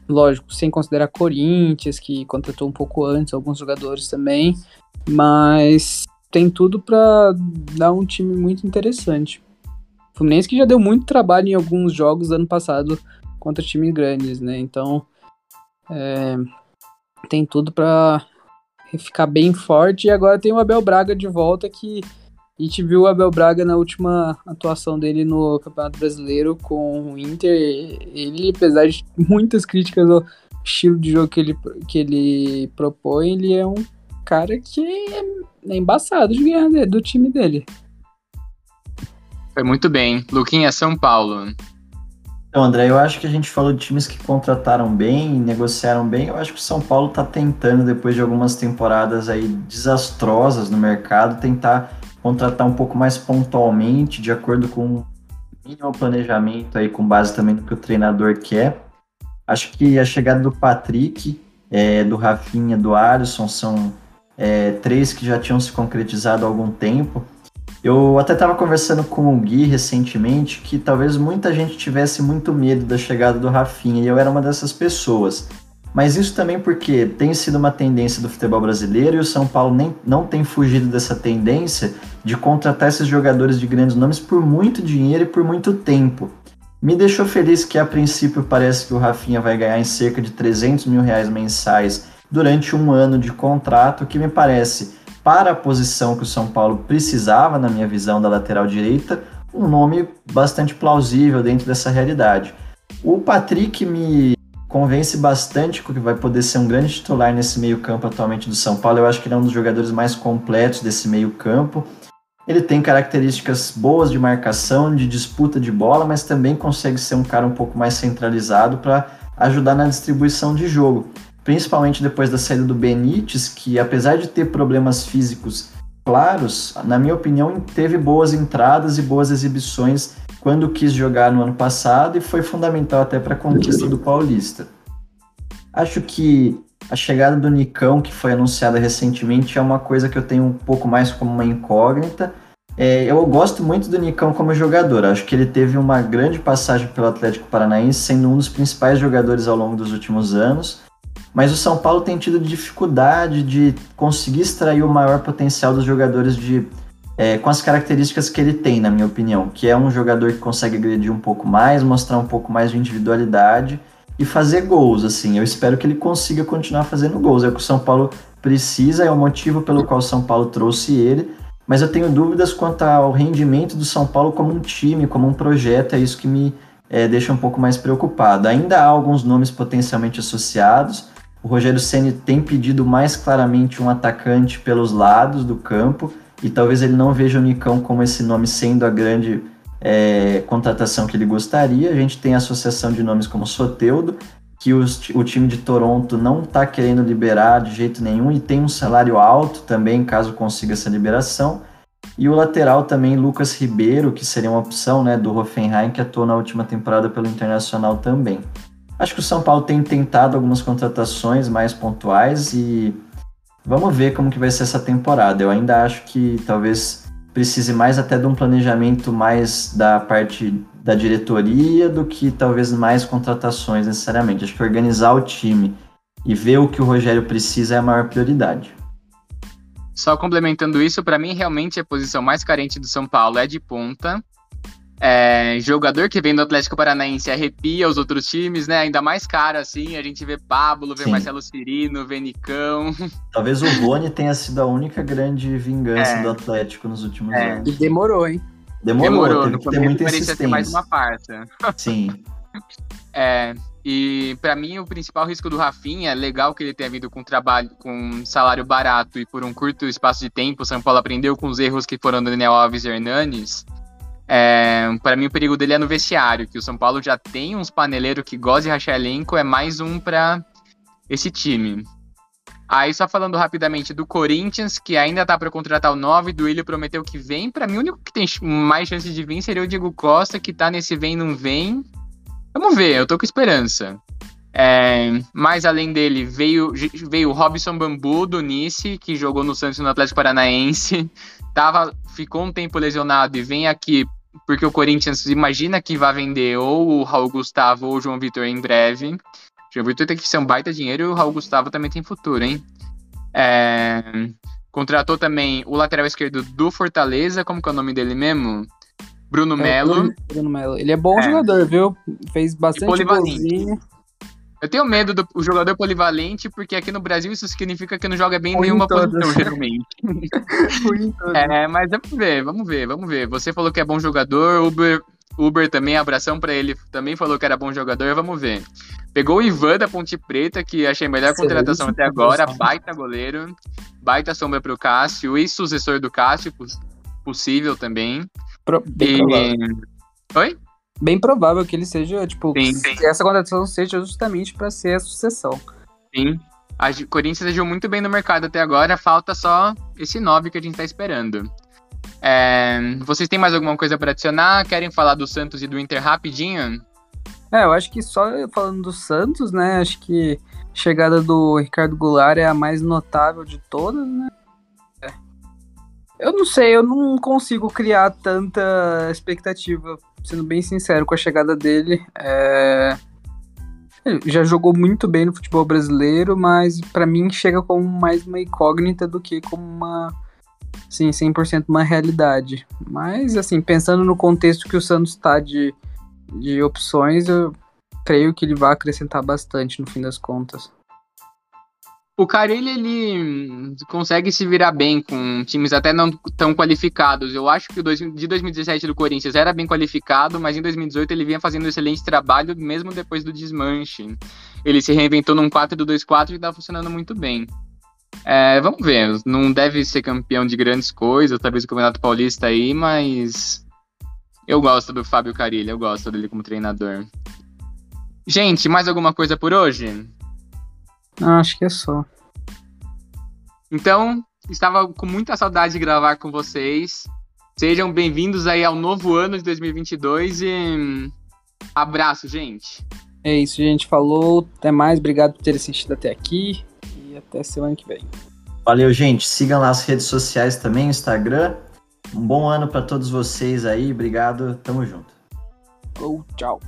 lógico, sem considerar Corinthians, que contratou um pouco antes alguns jogadores também, mas tem tudo para dar um time muito interessante. Fluminense que já deu muito trabalho em alguns jogos ano passado contra times grandes, né? Então é, tem tudo para ficar bem forte. E agora tem o Abel Braga de volta que a gente viu o Abel Braga na última atuação dele no Campeonato Brasileiro com o Inter. Ele, apesar de muitas críticas ao estilo de jogo que ele, que ele propõe, ele é um cara que é embaçado de ganhar do time dele. Foi muito bem. Luquinha, São Paulo. Então, André, eu acho que a gente falou de times que contrataram bem, negociaram bem. Eu acho que o São Paulo está tentando, depois de algumas temporadas aí desastrosas no mercado, tentar contratar um pouco mais pontualmente, de acordo com o planejamento aí, com base também no que o treinador quer. Acho que a chegada do Patrick, é, do Rafinha, do Alisson são é, três que já tinham se concretizado há algum tempo. Eu até estava conversando com o Gui recentemente que talvez muita gente tivesse muito medo da chegada do Rafinha e eu era uma dessas pessoas. Mas isso também porque tem sido uma tendência do futebol brasileiro e o São Paulo nem, não tem fugido dessa tendência de contratar esses jogadores de grandes nomes por muito dinheiro e por muito tempo. Me deixou feliz que a princípio parece que o Rafinha vai ganhar em cerca de 300 mil reais mensais durante um ano de contrato, que me parece para a posição que o São Paulo precisava, na minha visão, da lateral direita, um nome bastante plausível dentro dessa realidade. O Patrick me convence bastante que vai poder ser um grande titular nesse meio-campo atualmente do São Paulo. Eu acho que ele é um dos jogadores mais completos desse meio-campo. Ele tem características boas de marcação, de disputa de bola, mas também consegue ser um cara um pouco mais centralizado para ajudar na distribuição de jogo. Principalmente depois da saída do Benítez, que apesar de ter problemas físicos claros, na minha opinião, teve boas entradas e boas exibições quando quis jogar no ano passado e foi fundamental até para a conquista do Paulista. Acho que a chegada do Nicão, que foi anunciada recentemente, é uma coisa que eu tenho um pouco mais como uma incógnita. É, eu gosto muito do Nicão como jogador. Acho que ele teve uma grande passagem pelo Atlético Paranaense, sendo um dos principais jogadores ao longo dos últimos anos. Mas o São Paulo tem tido dificuldade de conseguir extrair o maior potencial dos jogadores de é, com as características que ele tem, na minha opinião, que é um jogador que consegue agredir um pouco mais, mostrar um pouco mais de individualidade e fazer gols, assim. Eu espero que ele consiga continuar fazendo gols. É o que o São Paulo precisa, é o motivo pelo qual o São Paulo trouxe ele, mas eu tenho dúvidas quanto ao rendimento do São Paulo como um time, como um projeto, é isso que me é, deixa um pouco mais preocupado. Ainda há alguns nomes potencialmente associados. O Rogério Ceni tem pedido mais claramente um atacante pelos lados do campo e talvez ele não veja o Nicão como esse nome sendo a grande é, contratação que ele gostaria. A gente tem a associação de nomes como Soteudo, que os, o time de Toronto não está querendo liberar de jeito nenhum e tem um salário alto também, caso consiga essa liberação. E o lateral também, Lucas Ribeiro, que seria uma opção né, do Hoffenheim, que atuou na última temporada pelo Internacional também. Acho que o São Paulo tem tentado algumas contratações mais pontuais e Vamos ver como que vai ser essa temporada. Eu ainda acho que talvez precise mais até de um planejamento mais da parte da diretoria do que talvez mais contratações necessariamente. Acho que organizar o time e ver o que o Rogério precisa é a maior prioridade. Só complementando isso, para mim realmente a posição mais carente do São Paulo é de ponta. É, jogador que vem do Atlético Paranaense arrepia os outros times, né? Ainda mais cara assim. A gente vê Pablo, vê Sim. Marcelo Cirino, vê Nicão. Talvez o Rony tenha sido a única grande vingança é. do Atlético nos últimos é. anos. E demorou, hein? Demorou, demorou. teve que ter muita insistência. Ser mais uma farsa. Sim. é, e para mim o principal risco do Rafinha é legal que ele tenha vindo com trabalho com salário barato e por um curto espaço de tempo o São Paulo aprendeu com os erros que foram do Daniel Alves e Hernanes. É, para mim, o perigo dele é no vestiário, que o São Paulo já tem uns paneleiros que gostam de rachar elenco, é mais um para esse time. Aí, só falando rapidamente do Corinthians, que ainda tá para contratar o 9, do Willian prometeu que vem. Para mim, o único que tem mais chance de vir seria o Diego Costa, que tá nesse vem não vem. Vamos ver, eu tô com esperança. É, mas além dele, veio, veio o Robson Bambu do Nice, que jogou no Santos no Atlético Paranaense. Tava, ficou um tempo lesionado e vem aqui porque o Corinthians imagina que vai vender ou o Raul Gustavo ou o João Vitor em breve. O João Vitor tem que ser um baita dinheiro e o Raul Gustavo também tem futuro, hein? É, contratou também o lateral esquerdo do Fortaleza, como que é o nome dele mesmo? Bruno é Melo. Bruno Melo. Ele é bom é. jogador, viu? Fez bastante golzinho. Eu tenho medo do jogador polivalente, porque aqui no Brasil isso significa que não joga bem em nenhuma posição, geralmente. é, mas vamos ver, vamos ver, vamos ver. Você falou que é bom jogador, Uber, Uber também, abração para ele, também falou que era bom jogador, vamos ver. Pegou o Ivan da Ponte Preta, que achei a melhor contratação até agora, baita goleiro, baita sombra pro Cássio e sucessor do Cássio, possível também. Pro, e... Oi? Bem provável que ele seja, tipo, sim, sim. que essa contratação seja justamente para ser a sucessão. Sim. A Corinthians agiu muito bem no mercado até agora, falta só esse 9 que a gente tá esperando. É, vocês têm mais alguma coisa para adicionar? Querem falar do Santos e do Inter rapidinho? É, eu acho que só falando do Santos, né? Acho que a chegada do Ricardo Goulart é a mais notável de todas, né? É. Eu não sei, eu não consigo criar tanta expectativa sendo bem sincero, com a chegada dele, é... ele já jogou muito bem no futebol brasileiro, mas para mim chega como mais uma incógnita do que como uma, sim, 100% uma realidade. Mas, assim, pensando no contexto que o Santos está de, de opções, eu creio que ele vai acrescentar bastante no fim das contas. O Carilli, ele consegue se virar bem com times até não tão qualificados. Eu acho que o de 2017 do Corinthians era bem qualificado, mas em 2018 ele vinha fazendo um excelente trabalho, mesmo depois do desmanche. Ele se reinventou num 4-2-4 e está funcionando muito bem. É, vamos ver, não deve ser campeão de grandes coisas, talvez o Campeonato Paulista aí, mas eu gosto do Fábio Carilli, eu gosto dele como treinador. Gente, mais alguma coisa por hoje? Não, acho que é só. Então, estava com muita saudade de gravar com vocês. Sejam bem-vindos aí ao novo ano de 2022 e abraço, gente. É isso, gente. Falou. Até mais. Obrigado por ter assistido até aqui e até semana que vem. Valeu, gente. Sigam lá as redes sociais também, Instagram. Um bom ano para todos vocês aí. Obrigado. Tamo junto. Oh, tchau.